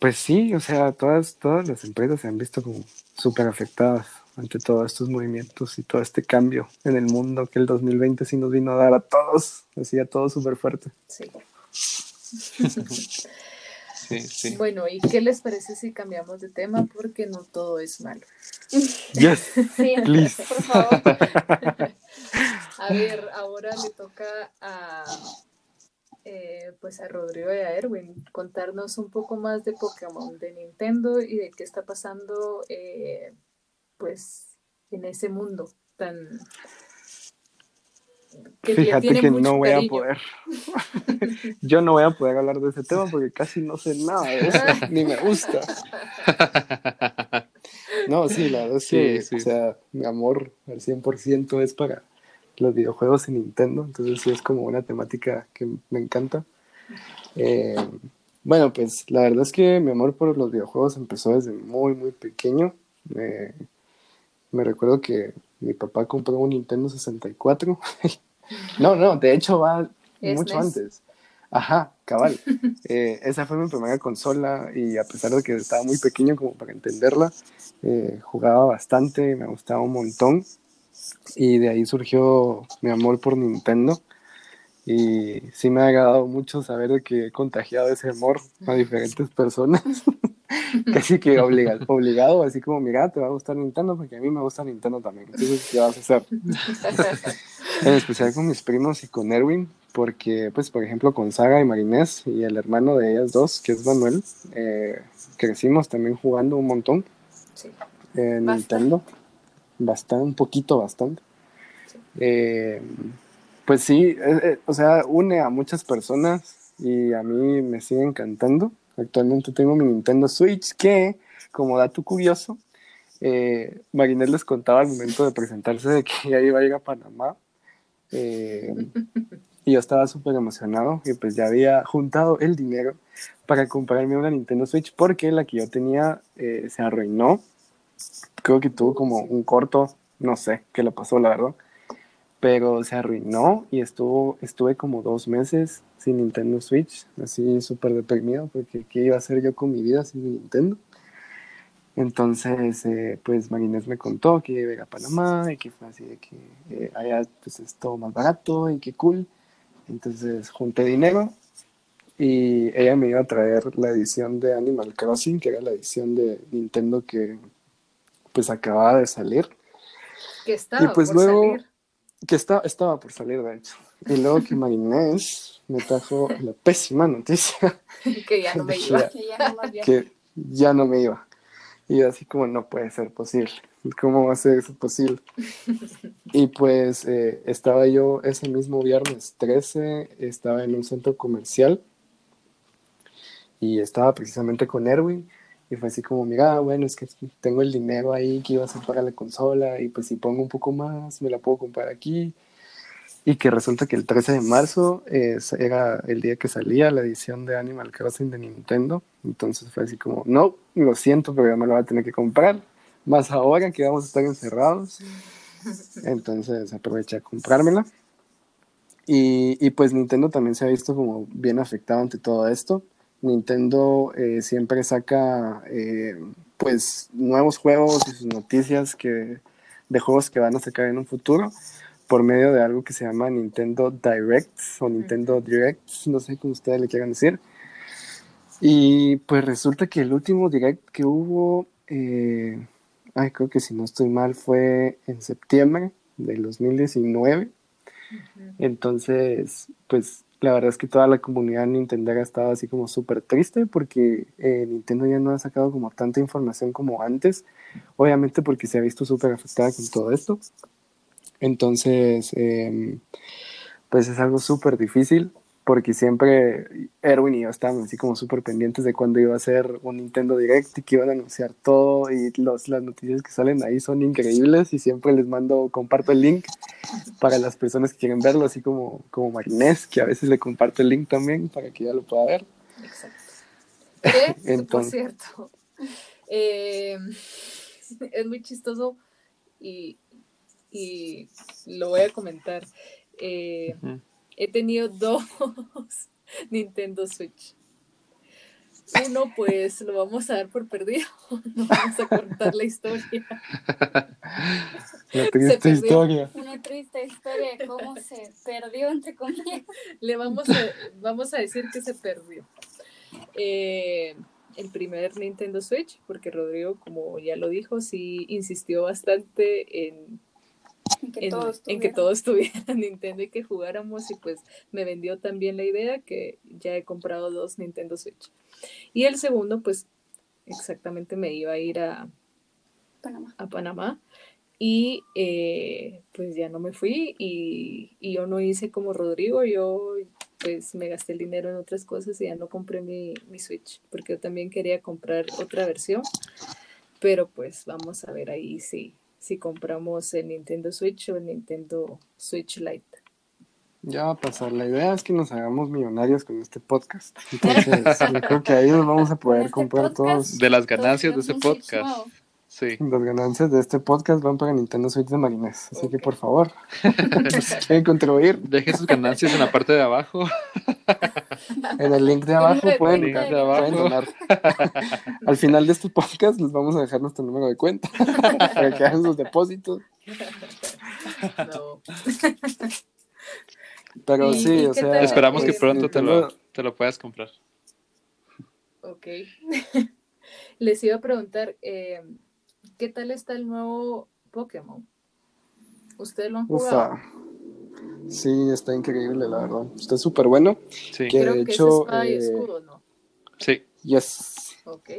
pues sí, o sea, todas, todas las empresas se han visto como súper afectadas ante todos estos movimientos y todo este cambio en el mundo que el 2020 sí nos vino a dar a todos, así a todos súper fuerte. Sí. Bueno, ¿y qué les parece si cambiamos de tema? Porque no todo es malo. Yes, please. Por favor. a ver, ahora le toca a, eh, pues a Rodrigo y a Erwin contarnos un poco más de Pokémon, de Nintendo y de qué está pasando, eh, pues, en ese mundo tan Fíjate que no voy a poder. Yo no voy a poder hablar de ese tema porque casi no sé nada de eso, ni me gusta. No, sí, la verdad es que, o sea, mi amor al 100% es para los videojuegos en Nintendo, entonces sí es como una temática que me encanta. Eh, bueno, pues la verdad es que mi amor por los videojuegos empezó desde muy, muy pequeño. me recuerdo que mi papá compró un Nintendo 64. no, no, de hecho va mucho antes. Ajá, cabal. Eh, esa fue mi primera consola y a pesar de que estaba muy pequeño como para entenderla, eh, jugaba bastante, me gustaba un montón y de ahí surgió mi amor por Nintendo y sí me ha agradado mucho saber de que he contagiado ese amor a diferentes personas. Casi que obligado, obligado, así como, mira, te va a gustar Nintendo porque a mí me gusta Nintendo también. Entonces, ¿qué vas a hacer? en especial con mis primos y con Erwin, porque, pues, por ejemplo, con Saga y Marinés y el hermano de ellas dos, que es Manuel, eh, crecimos también jugando un montón en Nintendo. Bastante, un poquito, bastante. Eh, pues sí, eh, o sea, une a muchas personas y a mí me sigue encantando. Actualmente tengo mi Nintendo Switch que, como dato curioso, eh, les contaba al momento de presentarse de que ya iba a ir a Panamá. Eh, y yo estaba súper emocionado y pues ya había juntado el dinero para comprarme una Nintendo Switch porque la que yo tenía se arruinó. Creo que tuvo como un corto no sé qué le pasó, la verdad. Pero se arruinó y estuvo, estuve como dos meses sin Nintendo Switch, así súper deprimido, porque ¿qué iba a hacer yo con mi vida sin Nintendo? Entonces, eh, pues Marinés me contó que iba a ir a Panamá y que fue así de que eh, allá pues, es todo más barato y que cool. Entonces junté dinero y ella me iba a traer la edición de Animal Crossing, que era la edición de Nintendo que pues acababa de salir. Que estaba Y pues por luego- salir. Que estaba, estaba por salir, de hecho. Y luego que Marinés me trajo la pésima noticia Que ya no me iba. Que ya no más que ya no me iba. Y yo así como no puede ser posible. ¿Cómo va a ser eso posible? Y pues eh, estaba yo ese mismo viernes 13, estaba en un centro comercial y estaba precisamente con Erwin y fue así como, mira, bueno, es que tengo el dinero ahí que iba a hacer para la consola y pues si pongo un poco más, me la puedo comprar aquí. Y que resulta que el 13 de marzo eh, era el día que salía la edición de Animal Crossing de Nintendo. Entonces fue así como, no, lo siento, pero ya me lo voy a tener que comprar. Más ahora que vamos a estar encerrados. Entonces aproveché a comprármela. Y, y pues Nintendo también se ha visto como bien afectado ante todo esto. Nintendo eh, siempre saca eh, pues nuevos juegos y sus noticias que, de juegos que van a sacar en un futuro por medio de algo que se llama Nintendo Directs o Nintendo Directs, no sé cómo ustedes le quieran decir. Y pues resulta que el último Direct que hubo, eh, ay, creo que si no estoy mal, fue en septiembre del 2019. Entonces, pues la verdad es que toda la comunidad Nintendo estaba así como súper triste porque eh, Nintendo ya no ha sacado como tanta información como antes, obviamente porque se ha visto súper afectada con todo esto. Entonces, eh, pues es algo súper difícil porque siempre Erwin y yo estábamos así como súper pendientes de cuándo iba a ser un Nintendo Direct y que iban a anunciar todo y los, las noticias que salen ahí son increíbles y siempre les mando, comparto el link para las personas que quieren verlo, así como, como Marinés, que a veces le comparto el link también para que ya lo pueda ver. Exacto. Que, por Entonces- cierto, eh, es muy chistoso y, y lo voy a comentar. Eh. He tenido dos Nintendo Switch. Uno, pues lo vamos a dar por perdido. No vamos a contar la historia. La triste historia. Una triste historia de cómo se perdió, entre comillas. Le vamos a, vamos a decir que se perdió. Eh, el primer Nintendo Switch, porque Rodrigo, como ya lo dijo, sí insistió bastante en, Que en, todos en que tuvieran. todos tuvieran Nintendo y que jugáramos y pues me vendió también la idea que ya he comprado dos Nintendo Switch. Y el segundo, pues exactamente me iba a ir a, Panamá. a Panamá y eh, pues ya no me fui y, y yo no hice como Rodrigo, yo pues me gasté el dinero en otras cosas y ya no compré mi, mi Switch porque yo también quería comprar otra versión, pero pues vamos a ver ahí si, si compramos el Nintendo Switch o el Nintendo Switch Lite. Ya va a pasar. La idea es que nos hagamos millonarios con este podcast. Entonces, yo creo que ahí nos vamos a poder este comprar podcast, todos. De las ganancias de ese podcast. Sí. Las ganancias de este podcast van para Nintendo Switch de Marinés. Así que por favor, si quieren contribuir, Dejen sus ganancias en la parte de abajo. en el link de abajo pueden, Link de pueden abajo. donar. Al final de este podcast les vamos a dejar nuestro número de cuenta para que hagan sus depósitos. No. Pero ¿Y- sí, y o sea. Esperamos que pues, pronto te lo, te lo puedas comprar. Ok. Les iba a preguntar, eh, ¿qué tal está el nuevo Pokémon? ¿Ustedes lo han jugado? Ufa. Sí, está increíble, la verdad. Está súper bueno. Sí. Que Creo de que hecho, es espada y eh, escudo, ¿no? Sí. Yes. Ok.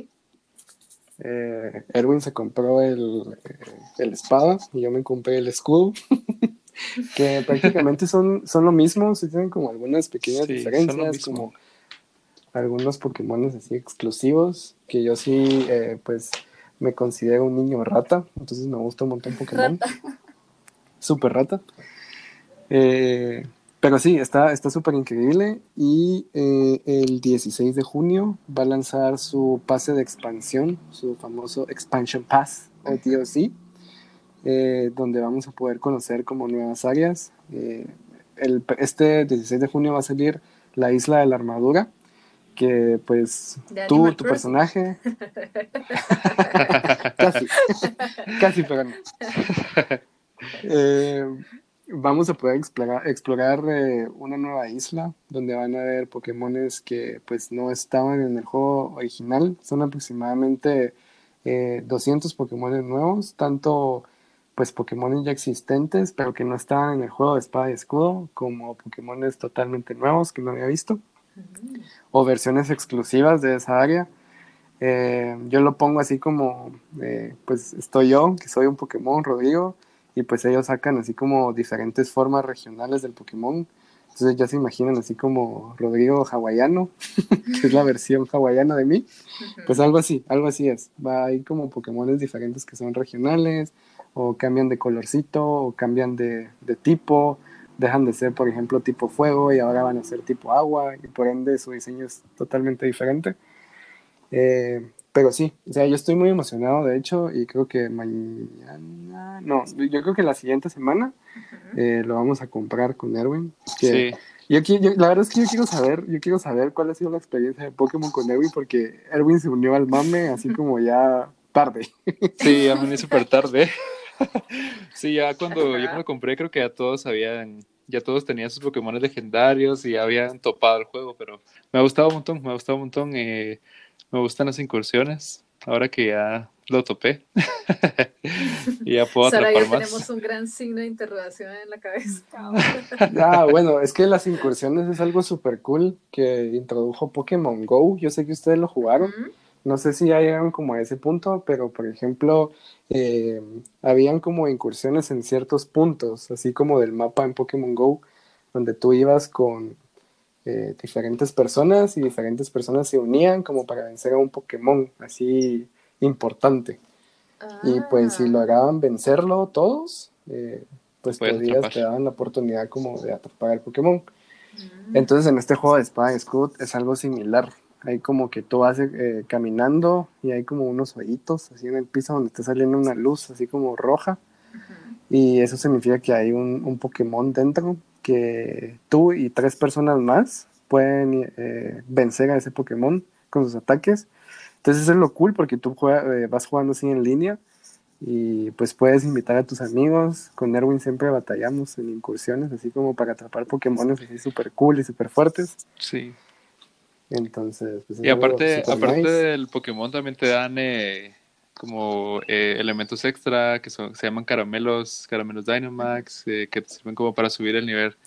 Eh, Erwin se compró el, eh, el espada y yo me compré el escudo. que prácticamente son, son lo mismo, sí tienen como algunas pequeñas Sí, diferencias, como algunos Pokémon así exclusivos, que yo sí, eh, pues, me considero un niño rata, entonces me gusta un montón Pokémon. Rata. Super rata. Eh, pero sí, está está súper increíble y eh, el 16 de junio va a lanzar su pase de expansión, su famoso Expansion Pass o DLC. eh, donde vamos a poder conocer como nuevas áreas. Eh, el, este 16 de junio va a salir la isla de la armadura, que pues tú, tu personaje... casi, casi, pero no. Eh, vamos a poder explorar, explorar eh, una nueva isla donde van a haber Pokémones que pues no estaban en el juego original. Son aproximadamente 200 Pokémones nuevos, tanto pues Pokémon ya existentes, pero que no estaban en el juego de espada y escudo, como Pokémon totalmente nuevos que no había visto, o versiones exclusivas de esa área. Eh, yo lo pongo así como, eh, pues estoy yo, que soy un Pokémon, Rodrigo, y pues ellos sacan así como diferentes formas regionales del Pokémon. Entonces ya se imaginan así como Rodrigo hawaiano, que es la versión hawaiana de mí. Pues algo así, algo así es. Va, hay como Pokémones diferentes que son regionales, o cambian de colorcito, o cambian de, de, tipo, dejan de ser, por ejemplo, tipo fuego y ahora van a ser tipo agua, y por ende su diseño es totalmente diferente. Eh, pero sí, o sea, yo estoy muy emocionado, de hecho, y creo que mañana, no, yo creo que la siguiente semana eh, lo vamos a comprar con Erwin. sí. Yo, yo, la verdad es que yo quiero saber, yo quiero saber cuál ha sido la experiencia de Pokémon con Erwin, porque Erwin se unió al mame así como ya tarde. Sí, a mí súper tarde. sí, ya cuando yo me lo compré, creo que ya todos habían, ya todos tenían sus Pokémon legendarios y habían topado el juego, pero me ha gustado un montón, me ha gustado un montón. Eh, me gustan las incursiones, ahora que ya lo topé. y ya puedo Sara, ya tenemos un gran signo de interrogación en la cabeza. ah, bueno, es que las incursiones es algo súper cool que introdujo Pokémon Go. Yo sé que ustedes lo jugaron. No sé si ya llegaron como a ese punto, pero por ejemplo, eh, habían como incursiones en ciertos puntos, así como del mapa en Pokémon Go, donde tú ibas con eh, diferentes personas y diferentes personas se unían como para vencer a un Pokémon así importante. Y pues si ah. lograban vencerlo todos, eh, pues podías, te daban la oportunidad como de atrapar al Pokémon. Mm. Entonces en este juego de Espada y es algo similar. Hay como que tú vas eh, caminando y hay como unos hoyitos así en el piso donde está saliendo una luz así como roja. Y eso significa que hay un, un, Pokémon dentro que tú y tres personas más pueden eh, vencer a ese Pokémon con sus ataques. Entonces eso es lo cool porque tú eh, vas jugando así en línea y pues puedes invitar a tus amigos. Con Erwin siempre batallamos en incursiones, así como para atrapar Pokémon así súper cool y súper fuertes. Sí. Entonces, pues, y aparte, aparte del Pokémon también te dan eh, como eh, elementos extra que son, se llaman caramelos, caramelos Dynamax, eh, que te sirven como para subir el nivel,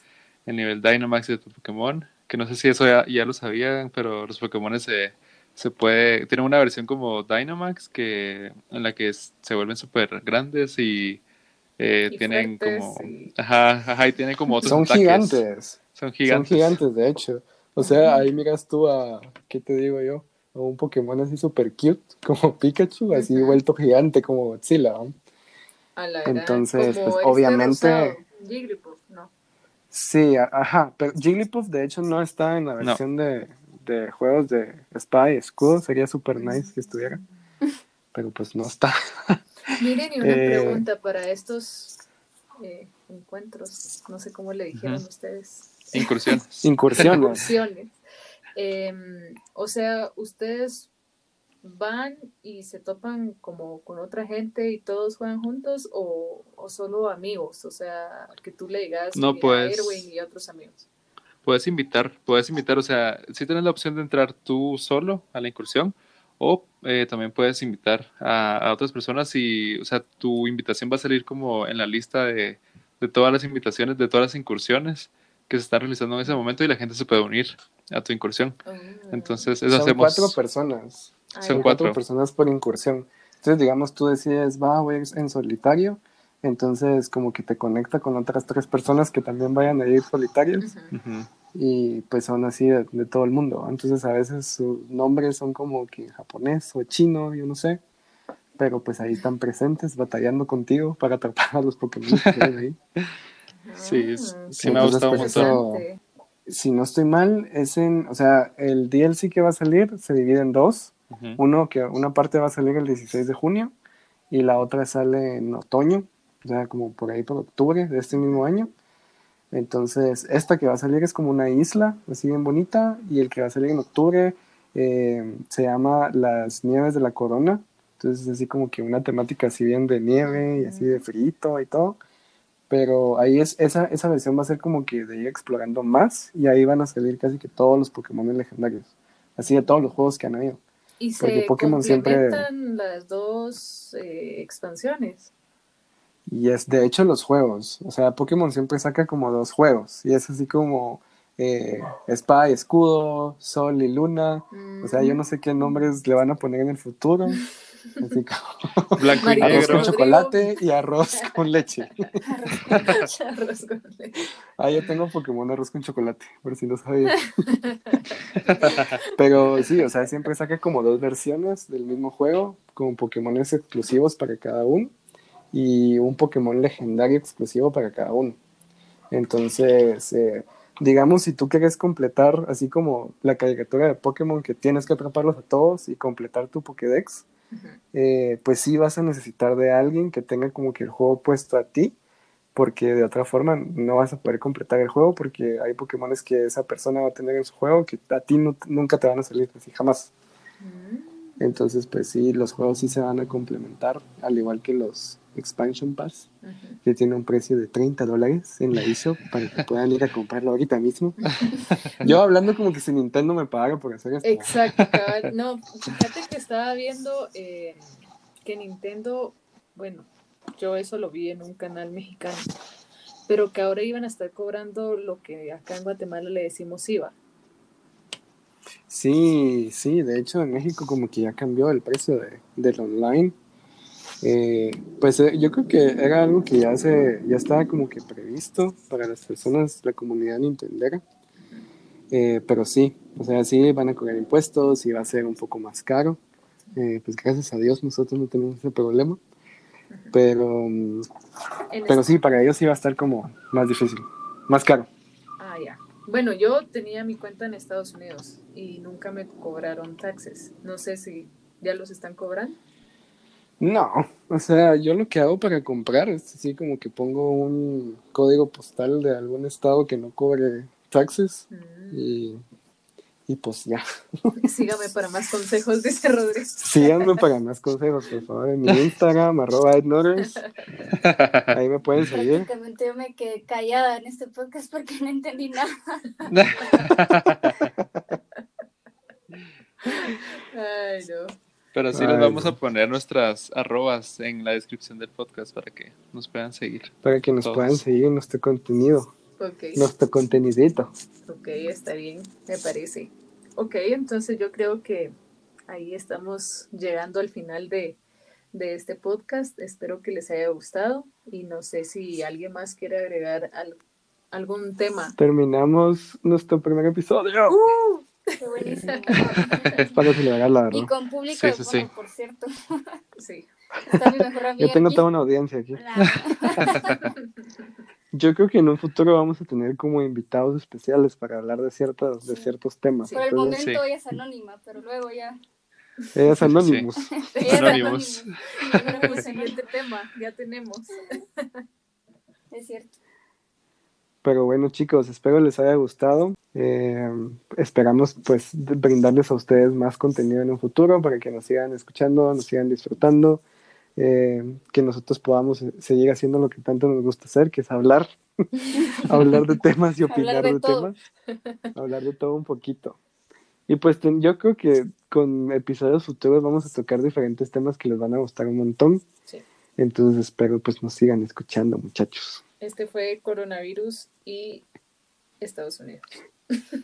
el nivel Dynamax de tu Pokémon. Que no sé si eso ya, ya lo sabían, pero los Pokémon se, se puede, tienen una versión como Dynamax que en la que se vuelven súper grandes y, tienen como, ajá, ajá, y tienen como otros Son gigantes. Son gigantes. Son gigantes, de hecho. O sea, ahí miras tú a, ¿qué te digo yo? A un Pokémon así super cute, como Pikachu, así vuelto gigante como Godzilla. Entonces, pues este obviamente... Jigglypuff, ¿no? Sí, ajá, pero Jigglypuff de hecho no está en la versión de, de, juegos de espada y escudo, sería super nice que estuviera, pero pues no está. Miren, y una eh, pregunta para estos eh, encuentros, no sé cómo le dijeron ustedes. Incursiones. Incursiones. Em, o sea, ustedes van y se topan como con otra gente y todos juegan juntos o, solo amigos, o sea, que tú le digas no, a Erwin y otros amigos. Puedes invitar, puedes invitar, o sea, si tienes la opción de entrar tú solo a la incursión o eh, también puedes invitar a, otras personas y, o sea, tu invitación va a salir como en la lista de, de todas las invitaciones, de todas las incursiones que se está realizando en ese momento y la gente se puede unir a tu incursión. Ah. Entonces, eso Son cuatro personas. Son cuatro. personas por incursión. Entonces, digamos, tú decides, va, voy en solitario. Entonces, como que te conecta con otras tres personas que también vayan a ir solitarios. Y pues son así de, todo el mundo. Entonces, a veces sus nombres son como que japonés o chino, yo no sé. Pero pues ahí están presentes, batallando contigo para atrapar a los Pokémon que ahí. Sí, ah. sí me ha gustado pues, mucho. si no estoy mal, es en, o sea, el DLC que va a salir se divide en dos. Uno que una parte va a salir el 16 de junio y la otra sale en otoño. o sea, como por ahí por octubre de este mismo año. Entonces, esta que va a salir es como una isla, así bien bonita, y el que va a salir en octubre eh, se llama Las Nieves de la Corona. Entonces, es así como que una temática así bien de nieve y así de frito y todo. Pero ahí es, esa, esa versión va a ser como que de ir explorando más y ahí van a salir casi que todos los Pokémon legendarios. Así de todos los juegos que han habido. Y Porque se Pokémon siempre- las dos eh, expansiones. Y es de hecho los juegos. O sea, Pokémon siempre saca como dos juegos. Y es así como eh, Espada y Escudo, Sol y Luna. O sea, yo no sé qué nombres le van a poner en el futuro. Así como Blanco y arroz con chocolate y arroz con leche. Arroz con leche. Ah, yo tengo Pokémon arroz con chocolate, por si no sabía. Pero sí, o sea, siempre saca como dos versiones del mismo juego, con Pokémones exclusivos para cada uno y un Pokémon legendario exclusivo para cada uno. Entonces, eh, digamos, si tú quieres completar, así como la caricatura de Pokémon, que tienes que atraparlos a todos y completar tu Pokédex, Eh, pues sí vas a necesitar de alguien que tenga como que el juego puesto a ti, porque de otra forma no vas a poder completar el juego, porque hay Pokémones que esa persona va a tener en su juego que a ti no- nunca te van a salir, así jamás. Mm. Entonces, pues sí, los juegos sí se van a complementar, al igual que los Expansion Pass, que tiene un precio de 30 dólares en la eShop para que puedan ir a comprarlo ahorita mismo. Yo hablando como que si Nintendo me pagara por hacer esto. Exacto, cabal. No, fíjate que estaba viendo eh, que Nintendo, bueno, yo eso lo vi en un canal mexicano, pero que ahora iban a estar cobrando lo que acá en Guatemala le decimos IVA. Sí, sí, de hecho en México como que ya cambió el precio de, del online. Eh, pues eh, yo creo que era algo que ya se, ya estaba como que previsto para las personas, la comunidad nintendera. Eh, pero sí, o sea, sí van a cobrar impuestos y va a ser un poco más caro. Eh, pues gracias a Dios nosotros no tenemos ese problema. Pero, pero es- sí, para ellos sí va a estar como más difícil, más caro. Ah, ya. Bueno, yo tenía mi cuenta en Estados Unidos y nunca me cobraron taxes. No sé si ya los están cobrando. No, o sea, yo lo que hago para comprar es así como que pongo un código postal de algún estado que no cobre taxes Mm. y, y pues ya. Sígame para más consejos, dice Rodríguez. Síganme para más consejos, por favor, en mi Instagram, arroba ednorers. Ahí me pueden seguir. Prácticamente yo me quedé callada en este podcast porque no entendí nada. Ay, no. Pero sí Ay, les vamos a poner nuestras arrobas en la descripción del podcast para que nos puedan seguir. Para que nos Todos. puedan seguir en nuestro contenido, Ok. nuestro contenidito. Ok, está bien, me parece. Ok, entonces yo creo que ahí estamos llegando al final de, de este podcast. Espero que les haya gustado y no sé si alguien más quiere agregar al- algún tema. Terminamos nuestro primer episodio. Qué buenísimo. Es para celebrar, la Y verdad. con público, Sí, sí, bueno, sí. por cierto. Sí. Mejor. Yo tengo aquí. toda una audiencia aquí. La- Yo creo que en un futuro vamos a tener como invitados especiales para hablar de ciertos, de ciertos temas. Sí. Por el momento Sí. ella es anónima, pero luego ya. ella es Anonymous. Ella es Anonymous. pues siguiente tema, ya tenemos. Es cierto. Pero bueno, chicos, espero les haya gustado. Eh, esperamos pues brindarles a ustedes más contenido en un futuro para que nos sigan escuchando, nos sigan disfrutando, eh, que nosotros podamos eh, seguir haciendo lo que tanto nos gusta hacer, que es hablar, hablar de temas y opinar Hablar de temas, hablar de todo un poquito. Y pues yo creo que con episodios futuros vamos a tocar diferentes temas que les van a gustar un montón. Sí. Entonces espero pues nos sigan escuchando, muchachos. Este fue coronavirus y Estados Unidos.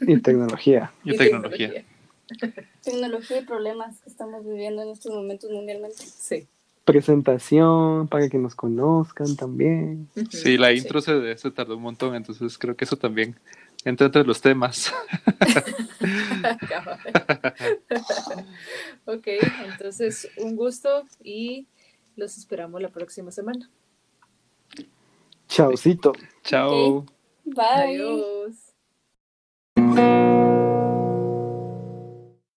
Y tecnología. Y tecnología. Tecnología y problemas que estamos viviendo en estos momentos mundialmente. Sí. presentación para que nos conozcan también. Sí, la intro se, se tardó un montón, entonces creo que eso también entra entre los temas. Ok, entonces un gusto y los esperamos la próxima semana. Chaucito. Chao. Bye. Adiós.